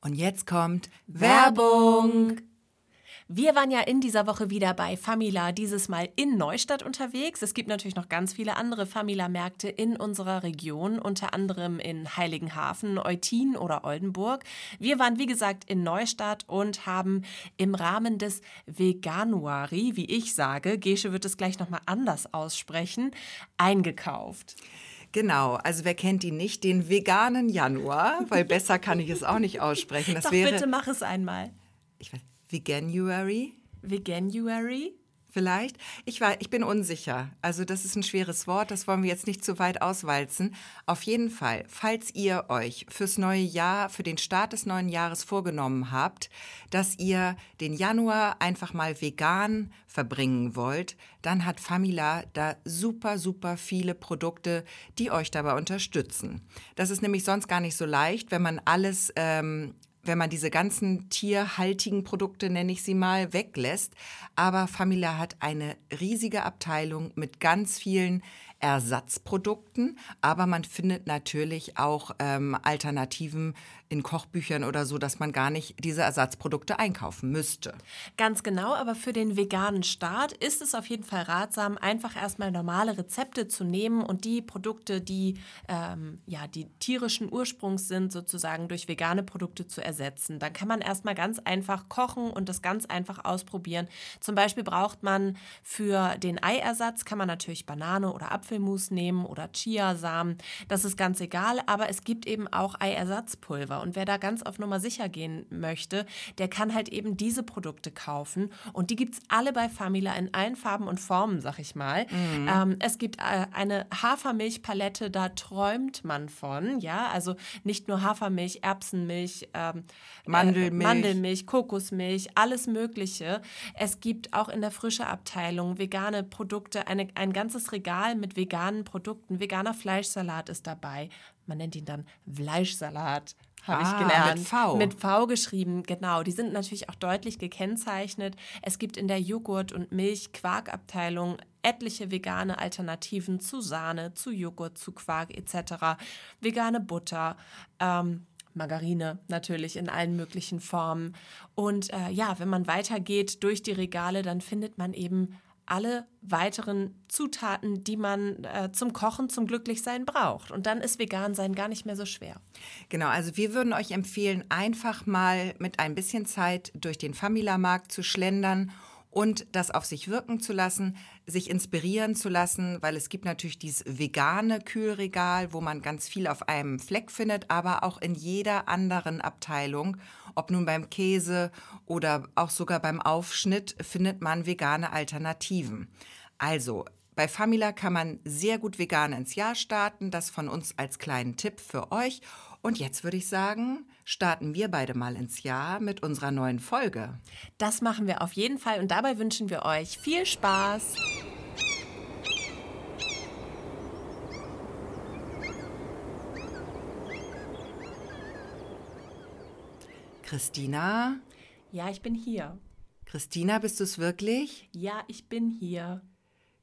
Und jetzt kommt Werbung. Wir waren ja in dieser Woche wieder bei Famila, dieses Mal in Neustadt unterwegs. Es gibt natürlich noch ganz viele andere Famila-Märkte in unserer Region, unter anderem in Heiligenhafen, Eutin oder Oldenburg. Wir waren, wie gesagt, in Neustadt und haben im Rahmen des Veganuari, wie ich sage, Gesche wird es gleich nochmal anders aussprechen, eingekauft. Genau, also wer kennt ihn nicht? Den veganen Januar, weil besser kann ich es auch nicht aussprechen. Das Doch, wäre, bitte mach es einmal. Ich weiß, Veganuary? Veganuary? Vielleicht. Ich, war, ich bin unsicher. Also das ist ein schweres Wort, das wollen wir jetzt nicht zu weit auswalzen. Auf jeden Fall, falls ihr euch fürs neue Jahr, für den Start des neuen Jahres vorgenommen habt, dass ihr den Januar einfach mal vegan verbringen wollt, dann hat Famila da super, super viele Produkte, die euch dabei unterstützen. Das ist nämlich sonst gar nicht so leicht, wenn man alles ähm, wenn man diese ganzen tierhaltigen Produkte, nenne ich sie mal, weglässt. Aber Famila hat eine riesige Abteilung mit ganz vielen Ersatzprodukten, aber man findet natürlich auch ähm, Alternativen in Kochbüchern oder so, dass man gar nicht diese Ersatzprodukte einkaufen müsste. Ganz genau, aber für den veganen Start ist es auf jeden Fall ratsam, einfach erstmal normale Rezepte zu nehmen und die Produkte, die ähm, ja die tierischen Ursprungs sind, sozusagen durch vegane Produkte zu ersetzen. Dann kann man erstmal ganz einfach kochen und das ganz einfach ausprobieren. Zum Beispiel braucht man für den Eiersatz kann man natürlich Banane oder Apfelmus nehmen oder Chiasamen. Das ist ganz egal, aber es gibt eben auch Eiersatzpulver. Und wer da ganz auf Nummer sicher gehen möchte, der kann halt eben diese Produkte kaufen. Und die gibt es alle bei Famila in allen Farben und Formen, sag ich mal. Mhm. Ähm, es gibt äh, eine Hafermilchpalette, da träumt man von. Ja, also nicht nur Hafermilch, Erbsenmilch, ähm, Mandelmilch. Äh, Mandelmilch, Kokosmilch, alles Mögliche. Es gibt auch in der frische Abteilung vegane Produkte, eine, ein ganzes Regal mit veganen Produkten. Veganer Fleischsalat ist dabei. Man nennt ihn dann Fleischsalat habe ah, ich gelernt. Mit V. Mit V geschrieben, genau. Die sind natürlich auch deutlich gekennzeichnet. Es gibt in der Joghurt- und Milch-Quark-Abteilung etliche vegane Alternativen zu Sahne, zu Joghurt, zu Quark etc. Vegane Butter. Ähm, Margarine natürlich in allen möglichen Formen. Und äh, ja, wenn man weitergeht durch die Regale, dann findet man eben alle weiteren Zutaten, die man äh, zum Kochen, zum Glücklichsein braucht. Und dann ist Vegan-Sein gar nicht mehr so schwer. Genau, also wir würden euch empfehlen, einfach mal mit ein bisschen Zeit durch den Famila-Markt zu schlendern und das auf sich wirken zu lassen, sich inspirieren zu lassen, weil es gibt natürlich dieses vegane Kühlregal, wo man ganz viel auf einem Fleck findet, aber auch in jeder anderen Abteilung, ob nun beim Käse oder auch sogar beim Aufschnitt, findet man vegane Alternativen. Also bei Famila kann man sehr gut vegan ins Jahr starten. Das von uns als kleinen Tipp für euch. Und jetzt würde ich sagen, starten wir beide mal ins Jahr mit unserer neuen Folge. Das machen wir auf jeden Fall und dabei wünschen wir euch viel Spaß. Christina? Ja, ich bin hier. Christina, bist du es wirklich? Ja, ich bin hier.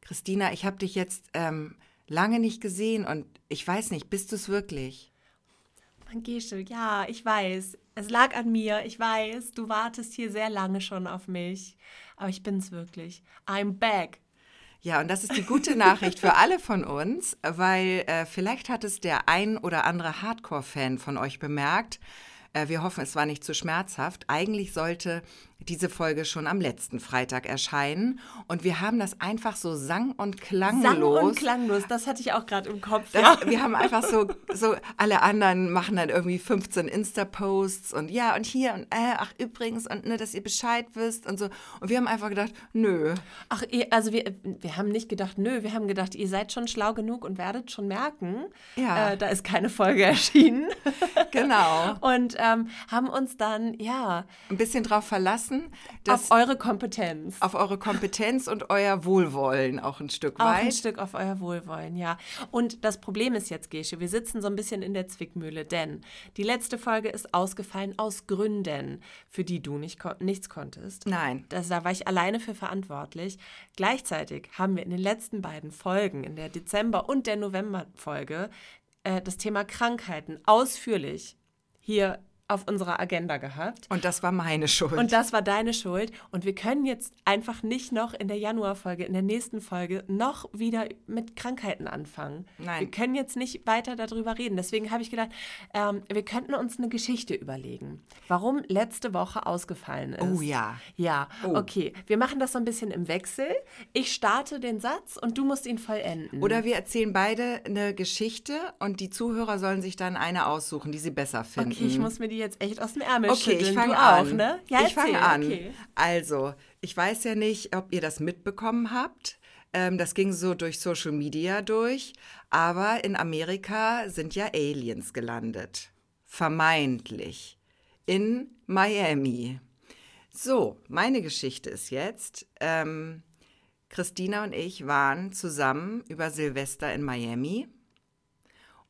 Christina, ich habe dich jetzt ähm, lange nicht gesehen und ich weiß nicht, bist du es wirklich? Gesche, ja, ich weiß. Es lag an mir, ich weiß. Du wartest hier sehr lange schon auf mich. Aber ich bin's wirklich. I'm back. Ja, und das ist die gute Nachricht für alle von uns, weil äh, vielleicht hat es der ein oder andere Hardcore-Fan von euch bemerkt. Äh, wir hoffen, es war nicht zu schmerzhaft. Eigentlich sollte diese Folge schon am letzten Freitag erscheinen. Und wir haben das einfach so sang- und klanglos. Sang und klanglos, das hatte ich auch gerade im Kopf. Das, ja. Wir haben einfach so, so, alle anderen machen dann irgendwie 15 Insta-Posts und ja, und hier und äh, ach übrigens und ne, dass ihr Bescheid wisst und so. Und wir haben einfach gedacht, nö. Ach, also wir, wir haben nicht gedacht, nö, wir haben gedacht, ihr seid schon schlau genug und werdet schon merken, ja. Äh, da ist keine Folge erschienen. Genau. und ähm, haben uns dann, ja. Ein bisschen drauf verlassen lassen. auf eure Kompetenz. Auf eure Kompetenz und euer Wohlwollen auch ein Stück weit. Auch ein Stück auf euer Wohlwollen, ja. Und das Problem ist jetzt, Gesche, wir sitzen so ein bisschen in der Zwickmühle, denn die letzte Folge ist ausgefallen aus Gründen, für die du nicht kon nichts konntest. Nein. Das, da war ich alleine für verantwortlich. Gleichzeitig haben wir in den letzten beiden Folgen, in der Dezember- und der November-Folge, äh, das Thema Krankheiten ausführlich hier auf unserer Agenda gehabt. Und das war meine Schuld. Und das war deine Schuld. Und wir können jetzt einfach nicht noch in der Januarfolge, in der nächsten Folge, noch wieder mit Krankheiten anfangen. Nein. Wir können jetzt nicht weiter darüber reden. Deswegen habe ich gedacht, ähm, wir könnten uns eine Geschichte überlegen, warum letzte Woche ausgefallen ist. Oh ja. Ja, Oh. okay. Wir machen das so ein bisschen im Wechsel. Ich starte den Satz und du musst ihn vollenden. Oder wir erzählen beide eine Geschichte und die Zuhörer sollen sich dann eine aussuchen, die sie besser finden. Okay, ich muss mir die jetzt echt aus dem Ärmel Okay, schütteln. ich fange an. auch, ne? Ja, ich fange an. Okay. Also, ich weiß ja nicht, ob ihr das mitbekommen habt. Ähm, das ging so durch Social Media durch. Aber in Amerika sind ja Aliens gelandet. Vermeintlich. In Miami. So, meine Geschichte ist jetzt, ähm, Christina und ich waren zusammen über Silvester in Miami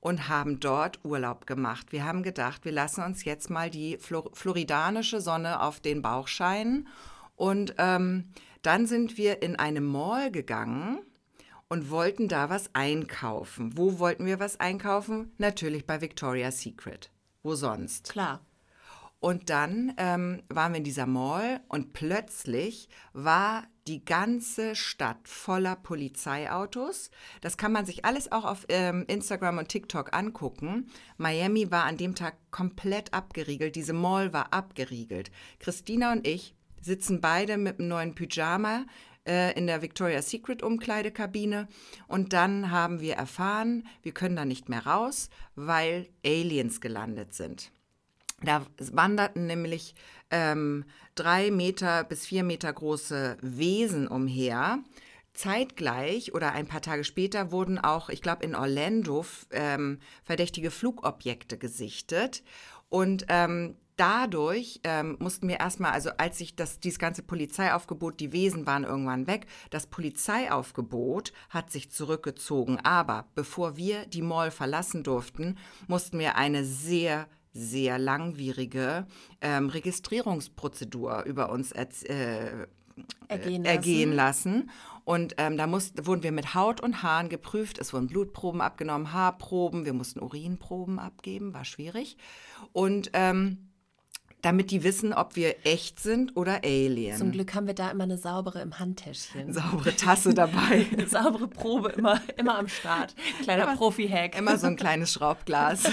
und haben dort Urlaub gemacht. Wir haben gedacht, wir lassen uns jetzt mal die Flor floridanische Sonne auf den Bauch scheinen. Und ähm, dann sind wir in eine Mall gegangen und wollten da was einkaufen. Wo wollten wir was einkaufen? Natürlich bei Victoria's Secret. Wo sonst? Klar. Und dann ähm, waren wir in dieser Mall und plötzlich war die ganze Stadt voller Polizeiautos. Das kann man sich alles auch auf ähm, Instagram und TikTok angucken. Miami war an dem Tag komplett abgeriegelt. Diese Mall war abgeriegelt. Christina und ich sitzen beide mit einem neuen Pyjama äh, in der Victoria's Secret Umkleidekabine und dann haben wir erfahren, wir können da nicht mehr raus, weil Aliens gelandet sind. Da wanderten nämlich ähm, drei Meter bis vier Meter große Wesen umher. Zeitgleich oder ein paar Tage später wurden auch, ich glaube, in Orlando ähm, verdächtige Flugobjekte gesichtet. Und ähm, dadurch ähm, mussten wir erstmal, also als sich das, dieses ganze Polizeiaufgebot, die Wesen waren irgendwann weg, das Polizeiaufgebot hat sich zurückgezogen. Aber bevor wir die Mall verlassen durften, mussten wir eine sehr sehr langwierige ähm, Registrierungsprozedur über uns erz- äh, Ergehen lassen. ergehen lassen. Und ähm, da mussten, wurden wir mit Haut und Haaren geprüft. Es wurden Blutproben abgenommen, Haarproben. Wir mussten Urinproben abgeben, war schwierig. Und ähm, damit die wissen, ob wir echt sind oder Alien. Zum Glück haben wir da immer eine saubere im Handtäschchen. Saubere Tasse dabei. Saubere Probe immer, immer am Start. Kleiner Profi-Hack. Immer so ein kleines Schraubglas.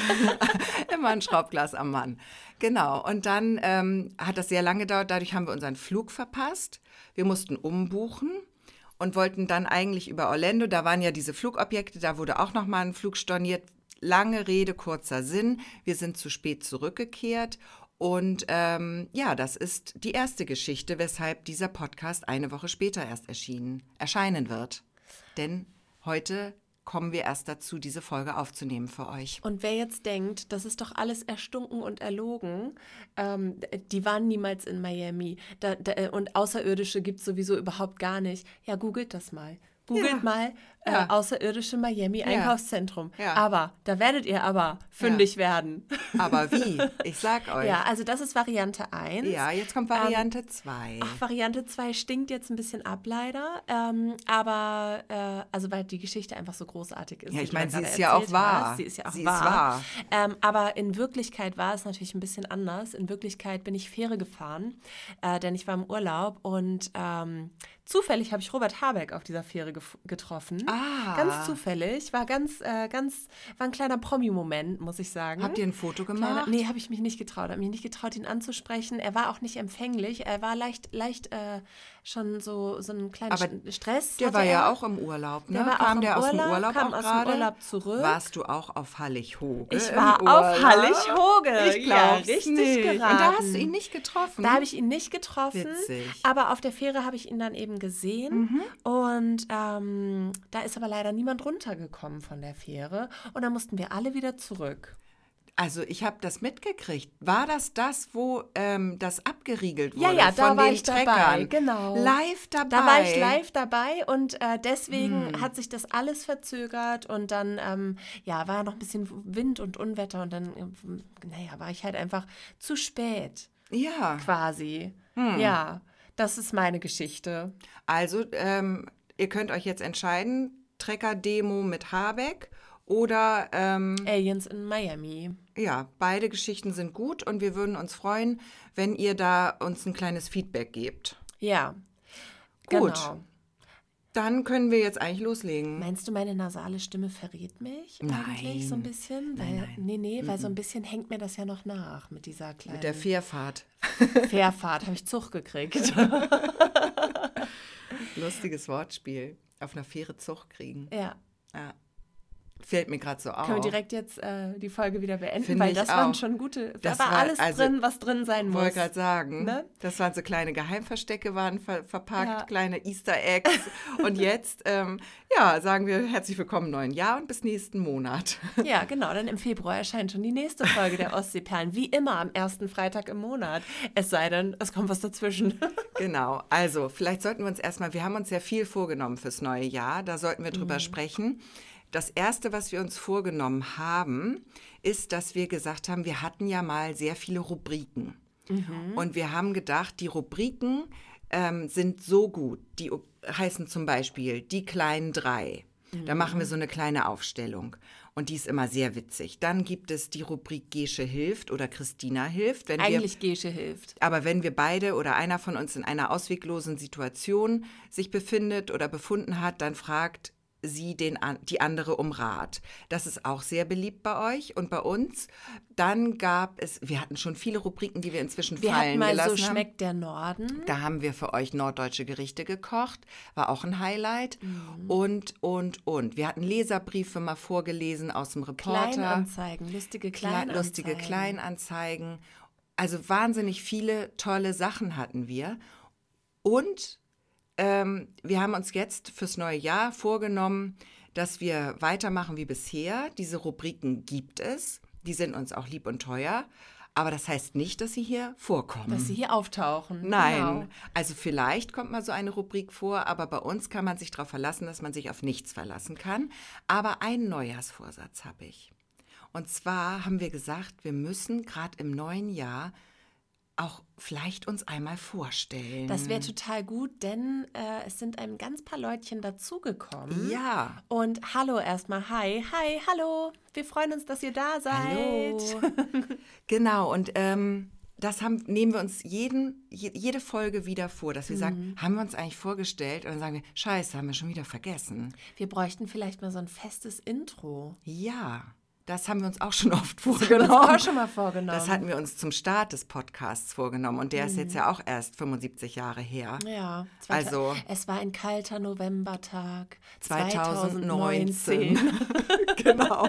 Immer ein Schraubglas am Mann. Genau. Und dann ähm, hat das sehr lange gedauert. Dadurch haben wir unseren Flug verpasst. Wir mussten umbuchen und wollten dann eigentlich über Orlando. Da waren ja diese Flugobjekte. Da wurde auch noch mal ein Flug storniert. Lange Rede, kurzer Sinn. Wir sind zu spät zurückgekehrt. Und ähm, ja, das ist die erste Geschichte, weshalb dieser Podcast eine Woche später erst erschienen, erscheinen wird. Denn heute kommen wir erst dazu, diese Folge aufzunehmen für euch. Und wer jetzt denkt, das ist doch alles erstunken und erlogen, ähm, die waren niemals in Miami da, da, äh, und Außerirdische gibt es sowieso überhaupt gar nicht. Ja, googelt das mal. Googelt Ja. mal äh, Ja. Außerirdische Miami Einkaufszentrum. Ja. Aber da werdet ihr aber fündig werden. Aber wie? Ich sag euch. Ja, also das ist Variante 1. Ja, jetzt kommt Variante 2. Ach, Variante 2 stinkt jetzt ein bisschen ab, leider. Ähm, aber, äh, also weil die Geschichte einfach so großartig ist. Ja, ich meine, sie ist ja auch erzählt wahr. hast. Sie ist ja auch Sie ist wahr. wahr. Ähm, aber in Wirklichkeit war es natürlich ein bisschen anders. In Wirklichkeit bin ich Fähre gefahren, äh, denn ich war im Urlaub und ähm, zufällig habe ich Robert Habeck auf dieser Fähre getroffen. Ah. Ganz zufällig. War ganz, äh, ganz, war ein kleiner Promi-Moment, muss ich sagen. Habt ihr ein Foto Kleiner, gemacht? nee, habe ich mich nicht getraut. Habe mich nicht getraut, ihn anzusprechen. Er war auch nicht empfänglich. Er war leicht, leicht äh, schon so, so einen kleinen Aber Stress. Der war ja er. auch im Urlaub, ne? Der war auch kam im der aus dem Urlaub, Urlaub kam auch aus dem? Urlaub zurück. Warst du auch auf Hallig-Hoge? Ich war auf Urlaub? Hallig-Hoge. Ich Ja, glaub's richtig nicht. geraten. Und da hast du ihn nicht getroffen? Da habe ich ihn nicht getroffen, Witzig. aber auf der Fähre habe ich ihn dann eben gesehen. Und ähm, da ist aber leider niemand runtergekommen von der Fähre. Und dann mussten wir alle wieder zurück. Also ich habe das mitgekriegt. War das das, wo ähm, das abgeriegelt wurde Ja, ja, da von war ich dabei, Treckern? genau. Live dabei. Da war ich live dabei und äh, deswegen Hm. hat sich das alles verzögert und dann ähm, ja, war noch ein bisschen Wind und Unwetter und dann, ähm, naja, war ich halt einfach zu spät Ja. quasi. Hm. Ja, das ist meine Geschichte. Also, ähm, ihr könnt euch jetzt entscheiden, Trecker-Demo mit Habeck oder ähm, Aliens in Miami. ja, beide Geschichten sind gut und wir würden uns freuen, wenn ihr da uns ein kleines Feedback gebt. Ja. Gut. Genau. Dann können wir jetzt eigentlich loslegen. Meinst du, meine nasale Stimme verrät mich eigentlich so ein bisschen? Weil, nein. Nee, nee, weil so ein bisschen hängt mir das ja noch nach mit dieser kleinen Mit der Fährfahrt. Fährfahrt. Habe ich Zug gekriegt. Lustiges Wortspiel. Auf einer Fähre Zug kriegen. ja. Ja. Fällt mir gerade so auf. Können wir direkt jetzt äh, die Folge wieder beenden, Finde weil das waren auch. schon gute. Das da war war- alles also, drin, was drin sein Ich muss. wollte gerade sagen, Ne? das waren so kleine Geheimverstecke, waren ver verpackt, Ja. kleine Easter Eggs. und jetzt, ähm, ja, sagen wir herzlich willkommen im neuen Jahr und bis nächsten Monat. Ja, genau. Dann im Februar erscheint schon die nächste Folge der Ostseeperlen. Wie immer am ersten Freitag im Monat. Es sei denn, es kommt was dazwischen. genau, also vielleicht sollten wir uns erstmal, wir haben uns ja viel vorgenommen fürs neue Jahr, da sollten wir drüber sprechen. Das Erste, was wir uns vorgenommen haben, ist, dass wir gesagt haben, wir hatten ja mal sehr viele Rubriken. Und wir haben gedacht, die Rubriken ähm, sind so gut. Die heißen zum Beispiel die kleinen drei. Da machen wir so eine kleine Aufstellung. Und die ist immer sehr witzig. Dann gibt es die Rubrik Gesche hilft oder Christina hilft. Wenn wir Eigentlich Gesche hilft. aber wenn wir beide oder einer von uns in einer ausweglosen Situation sich befindet oder befunden hat, dann fragt sie den, die andere um Rat. Das ist auch sehr beliebt bei euch und bei uns. Dann gab es, wir hatten schon viele Rubriken, die wir inzwischen Wir fallen mal gelassen so haben. schmeckt der Norden. Da haben wir für euch norddeutsche Gerichte gekocht, war auch ein Highlight. Mhm. Und, und, und. Wir hatten Leserbriefe mal vorgelesen aus dem Reporter. Kleinanzeigen, lustige Kle- Kleinanzeigen. lustige Kleinanzeigen. Also wahnsinnig viele tolle Sachen hatten wir. Und ähm, wir haben uns jetzt fürs neue Jahr vorgenommen, dass wir weitermachen wie bisher. Diese Rubriken gibt es. Die sind uns auch lieb und teuer. Aber das heißt nicht, dass sie hier vorkommen. Dass sie hier auftauchen. Nein, Genau. also vielleicht kommt mal so eine Rubrik vor, aber bei uns kann man sich darauf verlassen, dass man sich auf nichts verlassen kann. Aber einen Neujahrsvorsatz habe ich. Und zwar haben wir gesagt, wir müssen gerade im neuen Jahr auch vielleicht uns einmal vorstellen. Das wäre total gut, denn äh, es sind ein ganz paar Leutchen dazugekommen. ja. Und hallo erstmal, hi, hi, hallo. Wir freuen uns, dass ihr da seid. Hallo. genau, und ähm, das haben, nehmen wir uns jeden, je, jede Folge wieder vor, dass wir Mhm. sagen, haben wir uns eigentlich vorgestellt? Und dann sagen wir, scheiße, haben wir schon wieder vergessen. Wir bräuchten vielleicht mal so ein festes Intro. Ja, das haben wir uns auch schon oft Haben wir uns vorgenommen. auch schon mal vorgenommen. Das hatten wir uns zum Start des Podcasts vorgenommen und der ist jetzt ja auch erst 75 Jahre her. ja, Also- es war ein kalter Novembertag 2019. 2019. genau.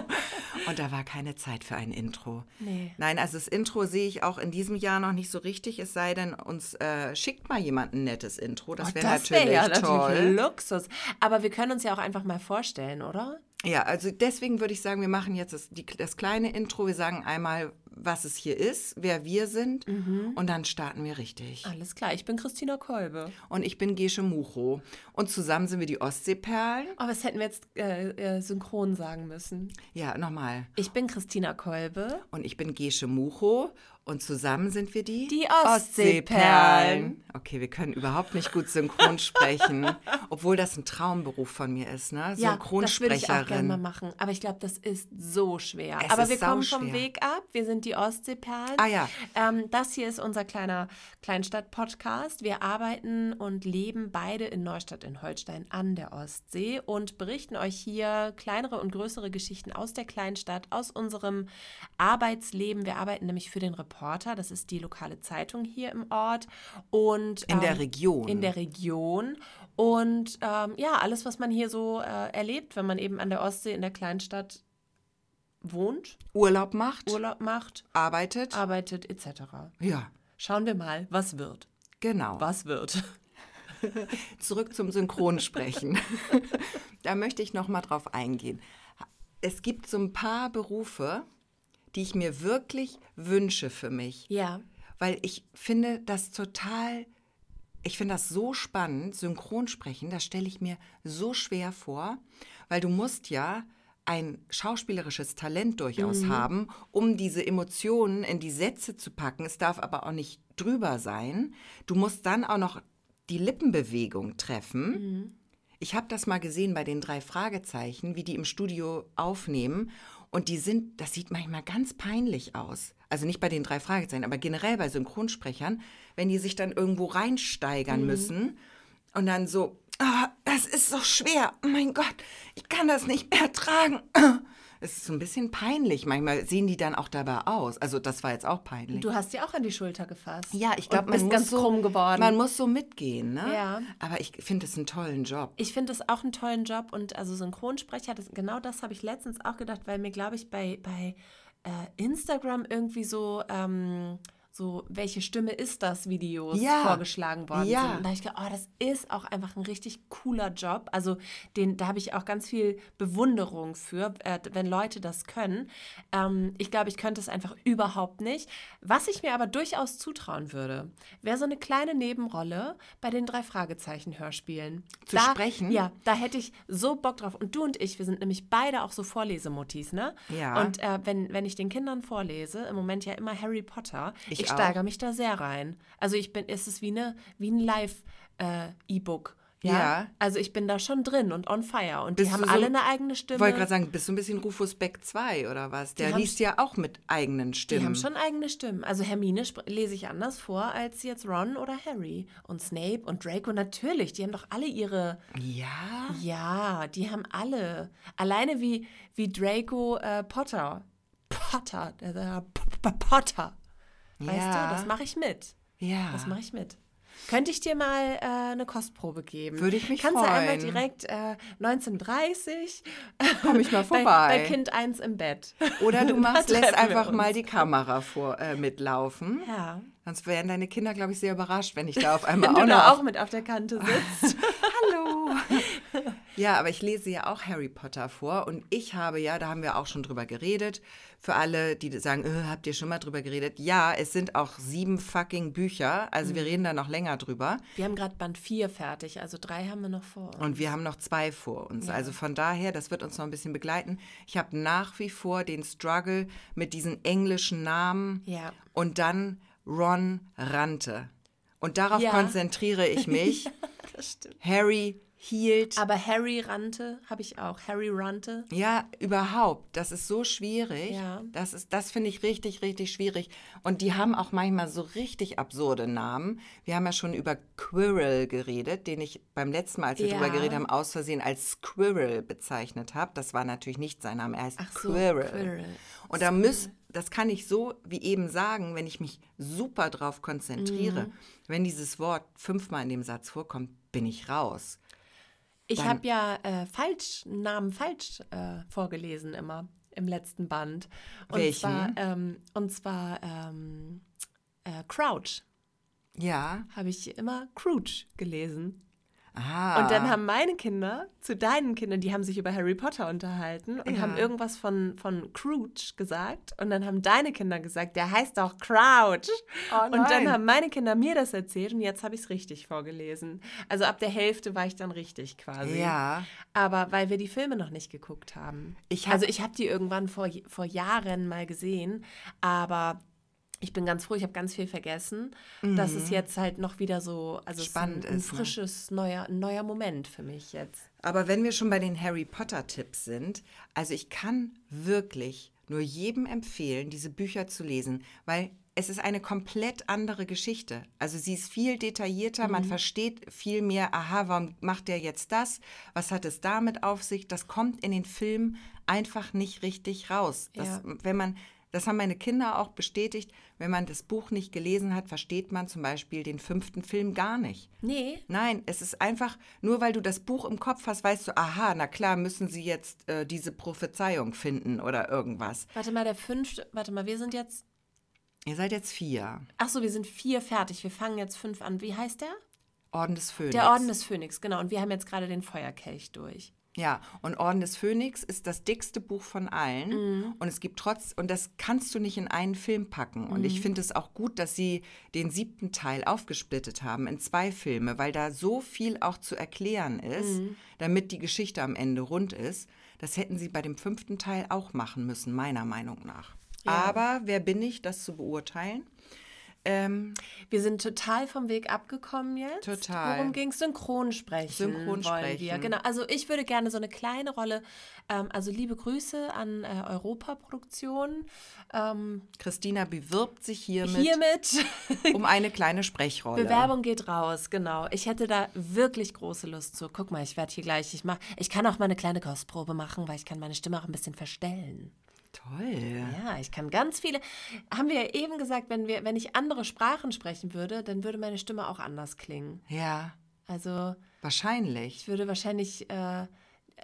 Und da war keine Zeit für ein Intro. Nee. Nein, also das Intro sehe ich auch in diesem Jahr noch nicht so richtig, es sei denn, uns äh, schickt mal jemand ein nettes Intro. Das Oh, wäre das natürlich wär ja toll. natürlich Luxus. Aber wir können uns ja auch einfach mal vorstellen, oder? Ja, also deswegen würde ich sagen, wir machen jetzt das, die, das kleine Intro. Wir sagen einmal, was es hier ist, wer wir sind und dann starten wir richtig. Alles klar, ich bin Christina Kolbe. Und ich bin Gesche Mucho. Und zusammen sind wir die Ostseeperlen. Aber was hätten wir jetzt äh, äh, synchron sagen müssen? Ja, nochmal. Ich bin Christina Kolbe. Und ich bin Gesche Mucho. Und zusammen sind wir die? Die Ostseeperlen. Okay, wir können überhaupt nicht gut synchron sprechen. Obwohl das ein Traumberuf von mir ist, ne? Ja, das würde ich auch gerne mal Synchronsprecherin. machen. Aber ich glaube, das ist so schwer. Es Aber wir kommen vom. Weg ab. Wir sind die Ostseeperlen. Ah ja. Ähm, das hier ist unser kleiner Kleinstadt-Podcast. Wir arbeiten und leben beide in Neustadt in Holstein an der Ostsee und berichten euch hier kleinere und größere Geschichten aus der Kleinstadt, aus unserem Arbeitsleben. Wir arbeiten nämlich für den Reporter. Das ist die lokale Zeitung hier im Ort. Und, In der ähm, Region. In der Region. Und ähm, ja, alles, was man hier so äh, erlebt, wenn man eben an der Ostsee in der Kleinstadt wohnt, Urlaub macht, Urlaub macht, arbeitet. arbeitet etc. Ja, Schauen wir mal, was wird. genau. Was wird? Zurück zum Synchronsprechen. da möchte ich noch mal drauf eingehen. Es gibt so ein paar Berufe, die ich mir wirklich wünsche für mich. Ja. weil ich finde das total, ich finde das so spannend, Synchronsprechen, das stelle ich mir so schwer vor, weil du musst ja ein schauspielerisches Talent durchaus haben, um diese Emotionen in die Sätze zu packen. Es darf aber auch nicht drüber sein. Du musst dann auch noch die Lippenbewegung treffen. Ich habe das mal gesehen bei den drei Fragezeichen, wie die im Studio aufnehmen. Und die sind, das sieht manchmal ganz peinlich aus. Also nicht bei den drei Fragezeichen, aber generell bei Synchronsprechern, wenn die sich dann irgendwo reinsteigern Mhm. müssen und dann so, ah, das ist so schwer, oh mein Gott, ich kann das nicht mehr tragen. Es ist so ein bisschen peinlich. Manchmal sehen die dann auch dabei aus. Also das war jetzt auch peinlich. Du hast dir auch an die Schulter gefasst. ja, ich glaube, man muss ganz so. Man muss so mitgehen, ne? Ja. Aber ich finde es einen tollen Job. Ich finde es auch einen tollen Job und also Synchronsprecher, das, genau das habe ich letztens auch gedacht, weil mir, glaube ich, bei, bei äh, Instagram irgendwie so, ähm, so, welche Stimme ist das Videos Ja. vorgeschlagen worden Ja. sind. Und da habe ich gedacht, oh, das ist auch einfach ein richtig cooler Job. Also den, da habe ich auch ganz viel Bewunderung für, äh, wenn Leute das können. Ähm, ich glaube, ich könnte es einfach überhaupt nicht. Was ich mir aber durchaus zutrauen würde, wäre so eine kleine Nebenrolle bei den drei Fragezeichen-Hörspielen. Zu da, sprechen? Ja, da hätte ich so Bock drauf. Und du und ich, wir sind nämlich beide auch so Vorlesemutis, ne? Ja. Und äh, wenn, wenn ich den Kindern vorlese, im Moment ja immer Harry Potter, Ich ich, auch. steigere mich da sehr rein. Also ich bin, es ist wie, eine, wie ein Live-E-Book. ja? Ja. Also ich bin da schon drin und on fire. Und Bist die haben so- alle eine eigene Stimme. Ich wollte gerade sagen, bist du ein bisschen Rufus Beck 2 oder was? Der liest ja auch mit eigenen Stimmen. Die haben schon eigene Stimmen. Also Hermine lese ich anders vor als jetzt Ron oder Harry. Und Snape und Draco natürlich. Die haben doch alle ihre. Ja? Ja, die haben alle. Alleine wie, wie Draco äh, Potter. Potter. Der, der P Weißt Ja. du, das mache ich mit. Ja. Das mache ich mit. Könnte ich dir mal äh, eine Kostprobe geben? Würde ich mich Kannst du einmal freuen. direkt äh, 1930 Komm ich mal bei, vorbei. bei Kind 1 im Bett. Oder du machst, lässt einfach mal die Kamera vor, äh, mitlaufen. Ja. Sonst wären deine Kinder, glaube ich, sehr überrascht, wenn ich da auf einmal Wenn auch du noch... da auch mit auf der Kante sitzt. Ja, aber ich lese ja auch Harry Potter vor und ich habe ja, da haben wir auch schon drüber geredet, für alle, die sagen, äh, habt ihr schon mal drüber geredet? Ja, es sind auch sieben fucking Bücher, also Mhm. wir reden da noch länger drüber Wir haben gerade Band 4 fertig, also drei haben wir noch vor. uns. und wir haben noch zwei vor uns. Also von daher, das wird uns noch ein bisschen begleiten. Ich habe nach wie vor den Struggle mit diesen englischen Namen Ja. und dann Ron Rante. Und darauf Ja. konzentriere ich mich. Das stimmt. Harry hielt. Aber Harry Rante habe ich auch. Harry Rante. Ja, überhaupt. Das ist so schwierig. Ja. Das, ist- das finde ich richtig, richtig schwierig. Und die haben auch manchmal so richtig absurde Namen. Wir haben ja schon über Quirrell geredet, den ich beim letzten Mal, als wir Ja. drüber geredet haben, aus Versehen als Squirrel bezeichnet habe. Das war natürlich nicht sein Name. Er heißt Ach so, Quirrell. Quirrell. Und da muss, das kann ich so wie eben sagen, wenn ich mich super drauf konzentriere. Mhm. Wenn dieses Wort fünfmal in dem Satz vorkommt, bin ich raus. Ich habe ja äh, falsch, Namen falsch äh, vorgelesen immer im letzten Band. Und Welchen? zwar, ähm, und zwar ähm, äh, Crouch Ja. habe ich immer Crouch gelesen. Ah. Und dann haben meine Kinder zu deinen Kindern, die haben sich über Harry Potter unterhalten und Ja. haben irgendwas von, von Crouch gesagt. Und dann haben deine Kinder gesagt, der heißt doch Crouch. Oh und dann haben meine Kinder mir das erzählt und jetzt habe ich es richtig vorgelesen. Also ab der Hälfte war ich dann richtig quasi. Ja. Aber weil wir die Filme noch nicht geguckt haben. Ich hab- also ich habe die irgendwann vor, vor Jahren mal gesehen, aber ich bin ganz froh, ich habe ganz viel vergessen, dass es jetzt halt noch wieder so, also Mhm. Spannend es ist ein, ein ist, ne? frisches, neuer, ein neuer Moment für mich jetzt. Aber wenn wir schon bei den Harry Potter-Tipps sind, also ich kann wirklich nur jedem empfehlen, diese Bücher zu lesen, weil es ist eine komplett andere Geschichte. Also sie ist viel detaillierter, Mhm. man versteht viel mehr, aha, warum macht der jetzt das? Was hat es damit auf sich? Das kommt in den Filmen einfach nicht richtig raus. Das, Ja. Wenn man, das haben meine Kinder auch bestätigt, wenn man das Buch nicht gelesen hat, versteht man zum Beispiel den fünften Film gar nicht. Nee, Nein, es ist einfach, nur weil du das Buch im Kopf hast, weißt du, aha, na klar, müssen sie jetzt äh, diese Prophezeiung finden oder irgendwas. warte mal, der fünfte, warte mal, wir sind jetzt, Ihr seid jetzt vier. ach so, wir sind vier fertig, wir fangen jetzt fünf an. Wie heißt der? Orden des Phönix. Der Orden des Phönix, genau. Und wir haben jetzt gerade den Feuerkelch durch. Ja, und Orden des Phönix ist das dickste Buch von allen. Mhm. Und es gibt trotz, und das kannst du nicht in einen Film packen. Und Mhm. ich finde es auch gut, dass sie den siebten Teil aufgesplittet haben in zwei Filme, weil da so viel auch zu erklären ist, Mhm. damit die Geschichte am Ende rund ist. Das hätten sie bei dem fünften Teil auch machen müssen, meiner Meinung nach. Ja. Aber wer bin ich, das zu beurteilen? Ähm, Wir sind total vom Weg abgekommen jetzt. Total. Worum ging es? Synchronsprechen. Synchronsprechen. Wir. Genau. Also ich würde gerne so eine kleine Rolle, ähm, also liebe Grüße an äh, Europaproduktion. Ähm, Christina bewirbt sich hiermit, hiermit. um eine kleine Sprechrolle. Bewerbung geht raus, genau. Ich hätte da wirklich große Lust zu. Guck mal, ich werde hier gleich, ich mach, ich kann auch mal eine kleine Kostprobe machen, weil ich kann meine Stimme auch ein bisschen verstellen. Toll. Ja, ich kann ganz viele. Haben wir ja eben gesagt, wenn wir, wenn ich andere Sprachen sprechen würde, dann würde meine Stimme auch anders klingen. Ja, Also wahrscheinlich. ich würde wahrscheinlich äh,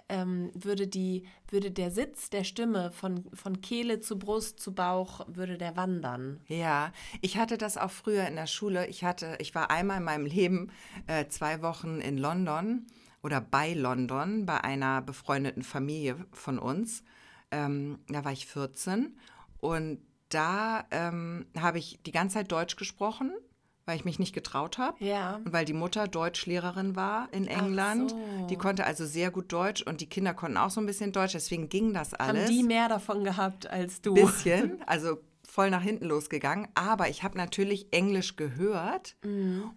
ähm, würde die würde der Sitz der Stimme von, von Kehle zu Brust zu Bauch würde der wandern. Ja, ich hatte das auch früher in der Schule. Ich hatte, ich war einmal in meinem Leben äh, zwei Wochen in London oder bei London bei einer befreundeten Familie von uns. Ähm, da war ich 14 und da ähm, habe ich die ganze Zeit Deutsch gesprochen, weil ich mich nicht getraut habe. Ja. Und weil die Mutter Deutschlehrerin war in England. so. Die konnte also sehr gut Deutsch und die Kinder konnten auch so ein bisschen Deutsch. Deswegen ging das alles Haben die mehr davon gehabt als du? bisschen, also voll nach hinten losgegangen. Aber ich habe natürlich Englisch gehört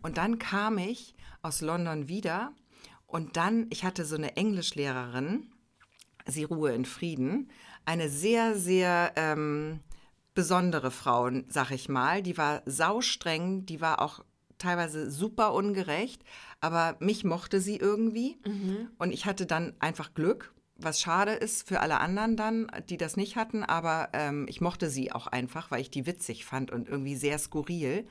und dann kam ich aus London wieder und dann, ich hatte so eine Englischlehrerin, sie ruhe in Frieden, eine sehr, sehr ähm, besondere Frau, sag ich mal. Die war saustreng, die war auch teilweise super ungerecht, aber mich mochte sie irgendwie. Und ich hatte dann einfach Glück, was schade ist für alle anderen dann, die das nicht hatten, aber ähm, ich mochte sie auch einfach, weil ich die witzig fand und irgendwie sehr skurril.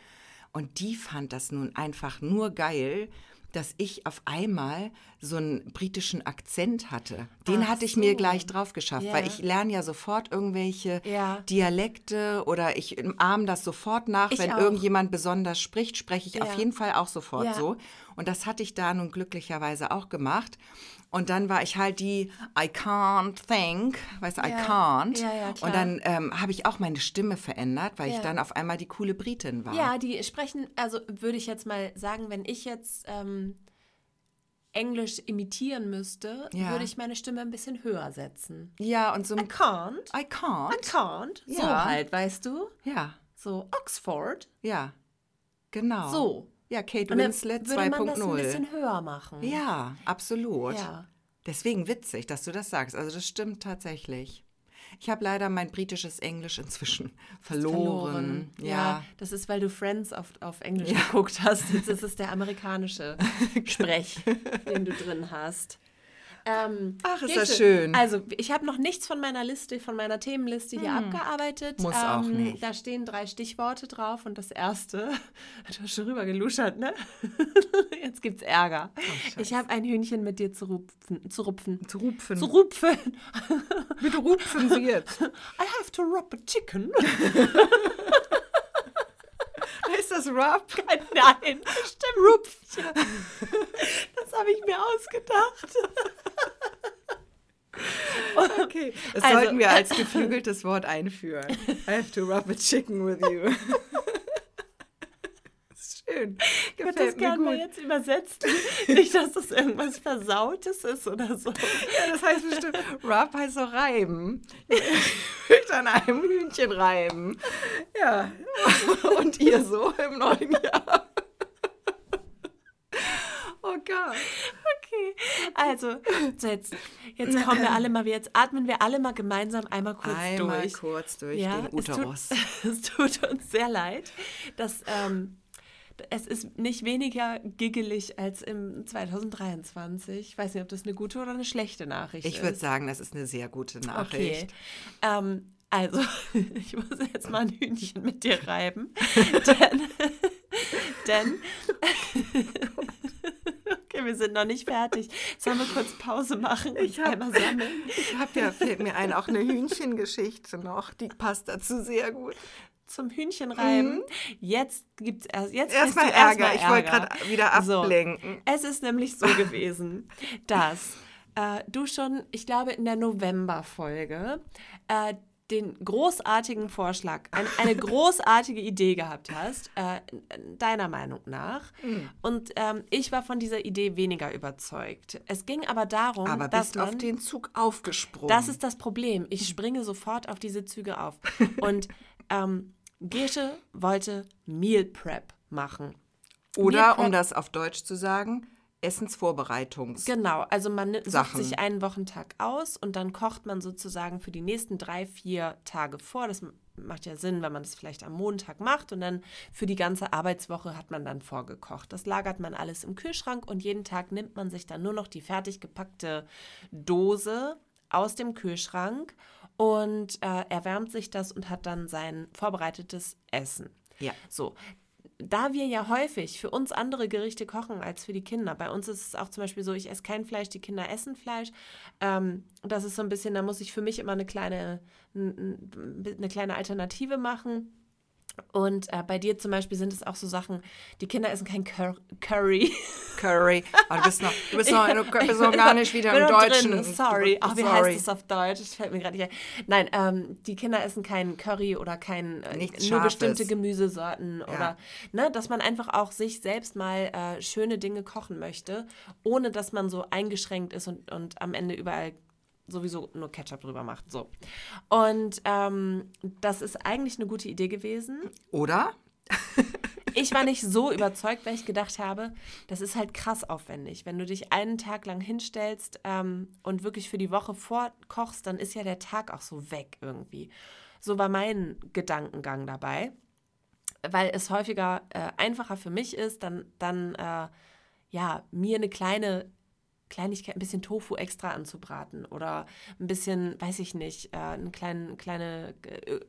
Und die fand das nun einfach nur geil, dass ich auf einmal so einen britischen Akzent hatte. Den Ach hatte ich so. mir gleich drauf geschafft, weil Ja. ich lerne ja sofort irgendwelche Ja. Dialekte oder ich ahme das sofort nach. Ich Wenn auch. irgendjemand besonders spricht, spreche ich Ja. auf jeden Fall auch sofort so. Und das hatte ich da nun glücklicherweise auch gemacht. Und dann war ich halt die I can't think, weißt du, I Ja. can't. Ja, ja. Und dann ähm, habe ich auch meine Stimme verändert, weil ich dann auf einmal die coole Britin war. Ja, die sprechen, also würde ich jetzt mal sagen, wenn ich jetzt ähm, Englisch imitieren müsste, würde ich meine Stimme ein bisschen höher setzen. Ja, und so I ein can't. I can't. I can't. So Ja. halt, weißt du? Ja, So Oxford. ja. Genau. So. Ja, Kate Winslet würde man das ein 2.0. bisschen höher machen. Ja, absolut. Ja. Deswegen witzig, dass du das sagst. Also das stimmt tatsächlich. Ich habe leider mein britisches Englisch inzwischen verloren. Ja. das ist, weil du Friends auf, auf Englisch geguckt hast. Jetzt ist es der amerikanische Sprech, den du drin hast. Ähm, Ach, ist das schön. Also, ich habe noch nichts von meiner Liste, von meiner Themenliste hier abgearbeitet. Hm. Ähm, Muss auch nicht. Da stehen drei Stichworte drauf und das erste, du hast schon rüber geluschert, ne? Jetzt gibt's Ärger. Oh, ich habe ein Hühnchen mit dir zu rupfen. Zu rupfen. Zu rupfen. Zu rupfen. Bitte rupfen Sie jetzt. I have to rub a chicken. Das Rub? Nein, stimmt. Rupfchen. Das habe ich mir ausgedacht. Okay. Das Also- sollten wir als geflügeltes Wort einführen. I have to rub a chicken with you. Schön. Ich würde das Gefällt mir gerne mal gut. jetzt übersetzen. Nicht, dass das irgendwas Versautes ist oder so. Ja, das heißt bestimmt, Rub heißt so reiben. Ich möchte an einem Hühnchen reiben. Ja. Und ihr so im neuen Jahr. Oh Gott. Okay, also so jetzt, jetzt kommen wir alle mal, jetzt atmen wir alle mal gemeinsam einmal kurz Einmal durch. kurz durch Ja, den Uterus. Es tut, es tut uns sehr leid, dass ähm, es ist nicht weniger giggelig als im 2023. Ich weiß nicht, ob das eine gute oder eine schlechte Nachricht Ich ist. würde sagen, das ist eine sehr gute Nachricht. Okay. Ähm, also, ich muss jetzt mal ein Hühnchen mit dir reiben. denn, denn okay, wir sind noch nicht fertig. Sollen wir kurz Pause machen Ich hab- einmal sammeln? Ich habe ja, fällt mir ein, auch eine Hühnchengeschichte noch. Die passt dazu sehr gut. Zum Hühnchenreiben. Jetzt gibt's erst jetzt Mhm. Erstmal du erst Ärger. Ich wollte Ärger. gerade wieder So. ablenken. Es ist nämlich so gewesen, dass äh, du schon, ich glaube, in der November-Folge äh, den großartigen Vorschlag, ein, eine großartige Idee gehabt hast, äh, deiner Meinung nach. Hm. Und ähm, ich war von dieser Idee weniger überzeugt. Es ging aber darum, Aber dass bist auf den Zug aufgesprungen. das ist das Problem. Ich springe sofort auf diese Züge auf. Und ähm, Gesche wollte Meal Prep machen. Oder, Prep- um das auf Deutsch zu sagen, Essensvorbereitungs. Genau, also man ni- sucht Sachen. sich einen Wochentag aus und dann kocht man sozusagen für die nächsten drei, vier Tage vor. Das macht ja Sinn, wenn man das vielleicht am Montag macht und dann für die ganze Arbeitswoche hat man dann vorgekocht. Das lagert man alles im Kühlschrank und jeden Tag nimmt man sich dann nur noch die fertig gepackte Dose aus dem Kühlschrank und äh, erwärmt sich das und hat dann sein vorbereitetes Essen. Ja. So, da wir ja häufig für uns andere Gerichte kochen als für die Kinder, bei uns ist es auch zum Beispiel so, ich esse kein Fleisch, die Kinder essen Fleisch. Ähm, das ist so ein bisschen, da muss ich für mich immer eine kleine, eine kleine Alternative machen. Und äh, bei dir zum Beispiel sind es auch so Sachen, die Kinder essen kein Cur Curry. Curry. Aber du bist noch, du bist noch, du bist noch gar nicht wieder im Deutschen. Drin. Sorry. Ach, wie Sorry. heißt es auf Deutsch? Das fällt mir gerade nicht ein. Nein, ähm, die Kinder essen kein Curry oder kein äh, Nichts nur Scharfes. bestimmte Gemüsesorten oder ne, dass man einfach auch sich selbst mal äh, schöne Dinge kochen möchte, ohne dass man so eingeschränkt ist und, und am Ende überall sowieso nur Ketchup drüber macht. So. Und ähm, das ist eigentlich eine gute Idee gewesen. Oder? Ich war nicht so überzeugt, weil ich gedacht habe, das ist halt krass aufwendig. Wenn du dich einen Tag lang hinstellst ähm, und wirklich für die Woche vorkochst, dann ist ja der Tag auch so weg irgendwie. So war mein Gedankengang dabei, weil es häufiger äh, einfacher für mich ist, dann, dann äh, ja, mir eine kleine Kleinigkeit, ein bisschen Tofu extra anzubraten oder ein bisschen, weiß ich nicht, äh, ein klein, kleine, äh,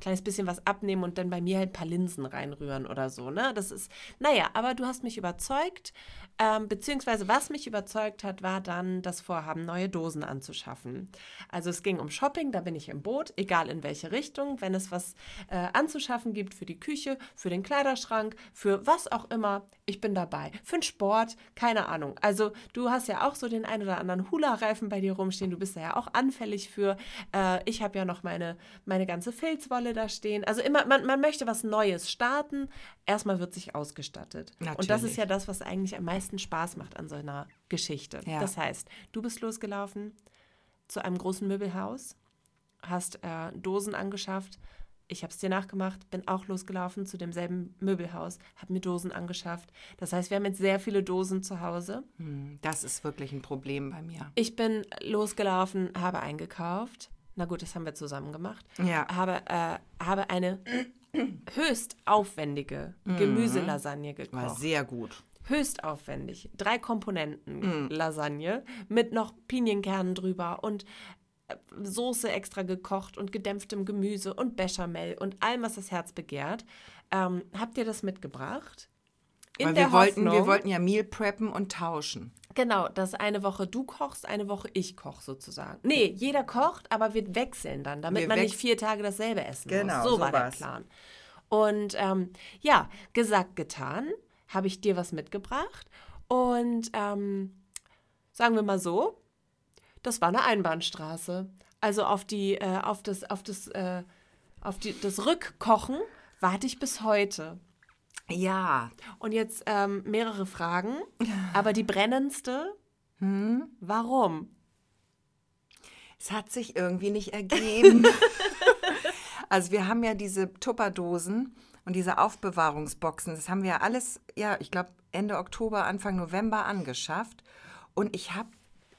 kleines bisschen was abnehmen und dann bei mir halt ein paar Linsen reinrühren oder so, ne? Das ist, naja, aber du hast mich überzeugt, ähm, beziehungsweise was mich überzeugt hat, war dann das Vorhaben, neue Dosen anzuschaffen. Also es ging um Shopping, da bin ich im Boot, egal in welche Richtung, wenn es was äh, anzuschaffen gibt für die Küche, für den Kleiderschrank, für was auch immer, ich bin dabei. Für den Sport, keine Ahnung. Also du hast ja auch so den ein oder anderen Hula-Reifen bei dir rumstehen, du bist da ja auch anfällig für. Äh, ich habe ja noch meine, meine ganze Filzwolle da stehen. Also immer, man, man möchte was Neues starten. Erstmal wird sich ausgestattet. Und das Natürlich. ist ja das, was eigentlich am meisten Spaß macht an so einer Geschichte. Ja. Das heißt, du bist losgelaufen zu einem großen Möbelhaus, hast äh, Dosen angeschafft. Ich habe es dir nachgemacht, bin auch losgelaufen zu demselben Möbelhaus, habe mir Dosen angeschafft. Das heißt, wir haben jetzt sehr viele Dosen zu Hause. Hm, Das ist wirklich ein Problem bei mir. Ich bin losgelaufen, habe eingekauft. Na gut, das haben wir zusammen gemacht. Ja. Habe, äh, habe eine höchst aufwendige Gemüselasagne gekocht War sehr gut. Höchst aufwendig. Drei Komponenten Lasagne mit noch Pinienkernen drüber und äh, Soße extra gekocht und gedämpftem Gemüse und Bechamel und allem, was das Herz begehrt. Ähm, habt ihr das mitgebracht? In Weil der wir wollten, wir wollten ja Meal preppen und tauschen. Genau, dass eine Woche du kochst, eine Woche ich koche sozusagen. Nee, jeder kocht, aber wir wechseln dann, damit Wir man nicht vier Tage dasselbe essen Genau, muss. So so war der war's. Plan. Und ähm, ja, gesagt, getan, habe ich dir was mitgebracht. Und ähm, sagen wir mal so, das war eine Einbahnstraße. Also auf die, äh, auf das, auf das, äh, auf die, das Rückkochen warte ich bis heute. Ja. Und jetzt ähm, mehrere Fragen, aber die brennendste, Hm? warum? Es hat sich irgendwie nicht ergeben. also wir haben ja diese Tupperdosen und diese Aufbewahrungsboxen. Das haben wir ja alles, ja, ich glaube Ende Oktober, Anfang November angeschafft. Und ich habe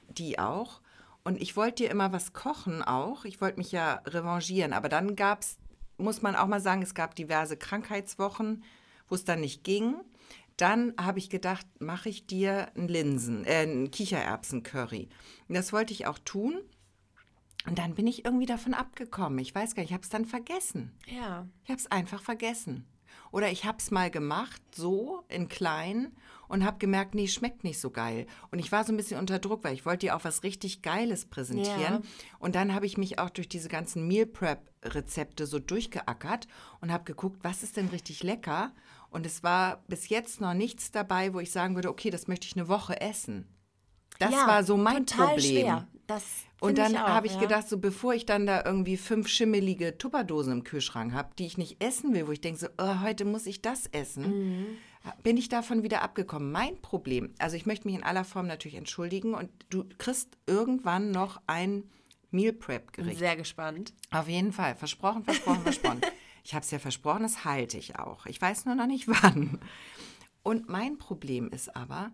die auch. Und ich wollte dir immer was kochen auch. Ich wollte mich ja revanchieren. Aber dann gab es, muss man auch mal sagen, es gab diverse Krankheitswochen, wo es dann nicht ging. Dann habe ich gedacht, mache ich dir einen Linsen, äh, einen Kichererbsen-Curry. Und das wollte ich auch tun. Und dann bin ich irgendwie davon abgekommen. Ich weiß gar nicht, ich habe es dann vergessen. Ja. Ich habe es einfach vergessen. Oder ich habe es mal gemacht, so in klein, und habe gemerkt, nee, schmeckt nicht so geil. Und ich war so ein bisschen unter Druck, weil ich wollte dir auch was richtig Geiles präsentieren. Ja. Und dann habe ich mich auch durch diese ganzen Meal Prep-Rezepte so durchgeackert und habe geguckt, was ist denn richtig lecker. Und es war bis jetzt noch nichts dabei, wo ich sagen würde, okay, das möchte ich eine Woche essen. Das ja, war so mein total Problem. Schwer. Das Und dann habe ich ja. gedacht, so bevor ich dann da irgendwie fünf schimmelige Tupperdosen im Kühlschrank habe, die ich nicht essen will, wo ich denke, so, oh, heute muss ich das essen, Mhm. bin ich davon wieder abgekommen. Mein Problem, also ich möchte mich in aller Form natürlich entschuldigen und du kriegst irgendwann noch ein Meal Prep Gericht. sehr gespannt. Auf jeden Fall, versprochen, versprochen, versprochen. Ich habe es ja versprochen, das halte ich auch. Ich weiß nur noch nicht wann. Und mein Problem ist aber,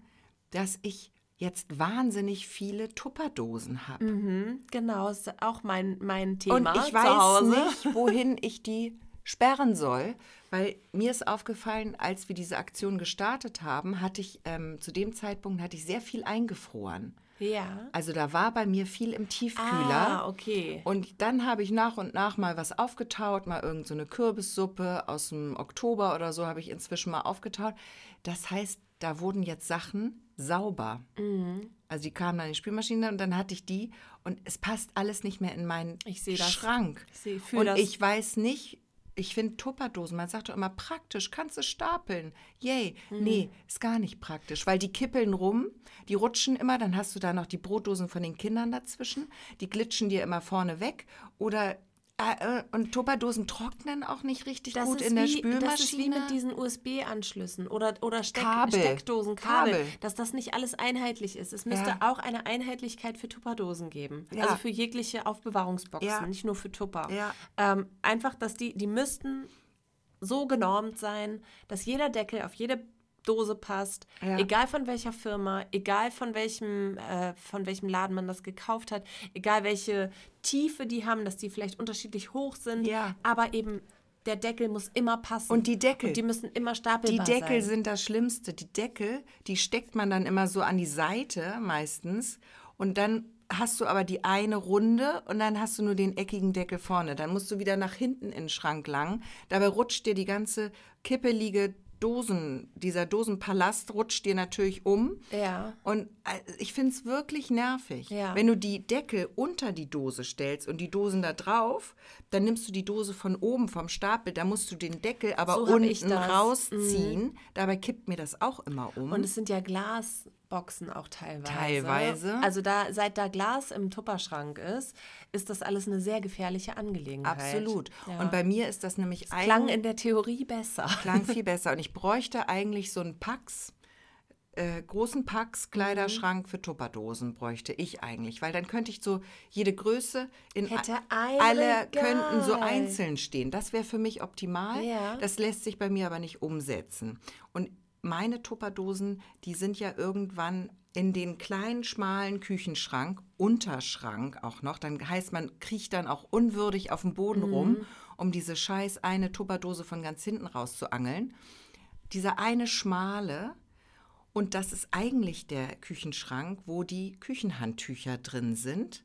dass ich jetzt wahnsinnig viele Tupperdosen habe. Mhm, genau, ist auch mein, mein Thema. Und ich weiß nicht, wohin ich die sperren soll, weil mir ist aufgefallen, als wir diese Aktion gestartet haben, hatte ich ähm, zu dem Zeitpunkt hatte ich sehr viel eingefroren. Ja. Also da war bei mir viel im Tiefkühler. Ah, okay. Und dann habe ich nach und nach mal was aufgetaut, mal irgendeine so Kürbissuppe aus dem Oktober oder so habe ich inzwischen mal aufgetaut. Das heißt, da wurden jetzt Sachen sauber. Mhm. Also die kamen dann in die Spülmaschine und dann hatte ich die und es passt alles nicht mehr in meinen Ich. Schrank. Ich sehe- und fühl das. ich weiß nicht, ich finde Tupperdosen, man sagt doch immer praktisch, kannst du stapeln. Yay. Mhm. Nee, ist gar nicht praktisch, weil die kippeln rum, die rutschen immer, dann hast du da noch die Brotdosen von den Kindern dazwischen, die glitschen dir immer vorne weg oder äh, äh, und Tupperdosen trocknen auch nicht richtig Das gut ist in der wie, Spülmaschine. Das ist wie mit diesen USB-Anschlüssen oder, oder Steck, Kabel. Steckdosen, Kabel, Kabel. dass das nicht alles einheitlich ist. Es müsste Ja. auch eine Einheitlichkeit für Tupperdosen geben. Ja. Also für jegliche Aufbewahrungsboxen, Ja. nicht nur für Tupper. Ähm, einfach, dass die, die müssten so genormt sein, dass jeder Deckel auf jede Dose passt, Ja. egal von welcher Firma, egal von welchem, äh, von welchem Laden man das gekauft hat, egal welche Tiefe die haben, dass die vielleicht unterschiedlich hoch sind, Ja. aber eben der Deckel muss immer passen. Und die Deckel. Und die müssen immer Die stapelbar Deckel sein. sind das Schlimmste. Die Deckel, die steckt man dann immer so an die Seite meistens. Und dann hast du aber die eine Runde und dann hast du nur den eckigen Deckel vorne. Dann musst du wieder nach hinten in den Schrank lang. Dabei rutscht dir die ganze kippelige Dosen, dieser Dosenpalast rutscht dir natürlich um. Ja. Und äh, ich finde es wirklich nervig. Ja. Wenn du die Deckel unter die Dose stellst und die Dosen da drauf, dann nimmst du die Dose von oben vom Stapel, da musst du den Deckel aber So unten. Mhm. rausziehen. Dabei kippt mir das auch immer um. Und es sind ja Glasboxen auch teilweise. Teilweise. Also da, seit da Glas im Tupperschrank ist, ist das alles eine sehr gefährliche Angelegenheit. Absolut. Ja. Und bei mir ist das nämlich Klang eigentlich in der Theorie besser. klang viel besser. Und ich bräuchte eigentlich so einen Pax, äh, großen Pax Kleiderschrank für Tupperdosen bräuchte ich eigentlich, weil dann könnte ich so jede Größe in Hätte alle könnten so einzeln stehen. Das wäre für mich optimal. Ja. Das lässt sich bei mir aber nicht umsetzen. Und meine Tupperdosen, die sind ja irgendwann in den kleinen, schmalen Küchenschrank, Unterschrank auch noch. Dann heißt, man kriecht dann auch unwürdig auf dem Boden rum, um diese scheiß eine Tupperdose von ganz hinten rauszuangeln. Dieser eine schmale, und das ist eigentlich der Küchenschrank, wo die Küchenhandtücher drin sind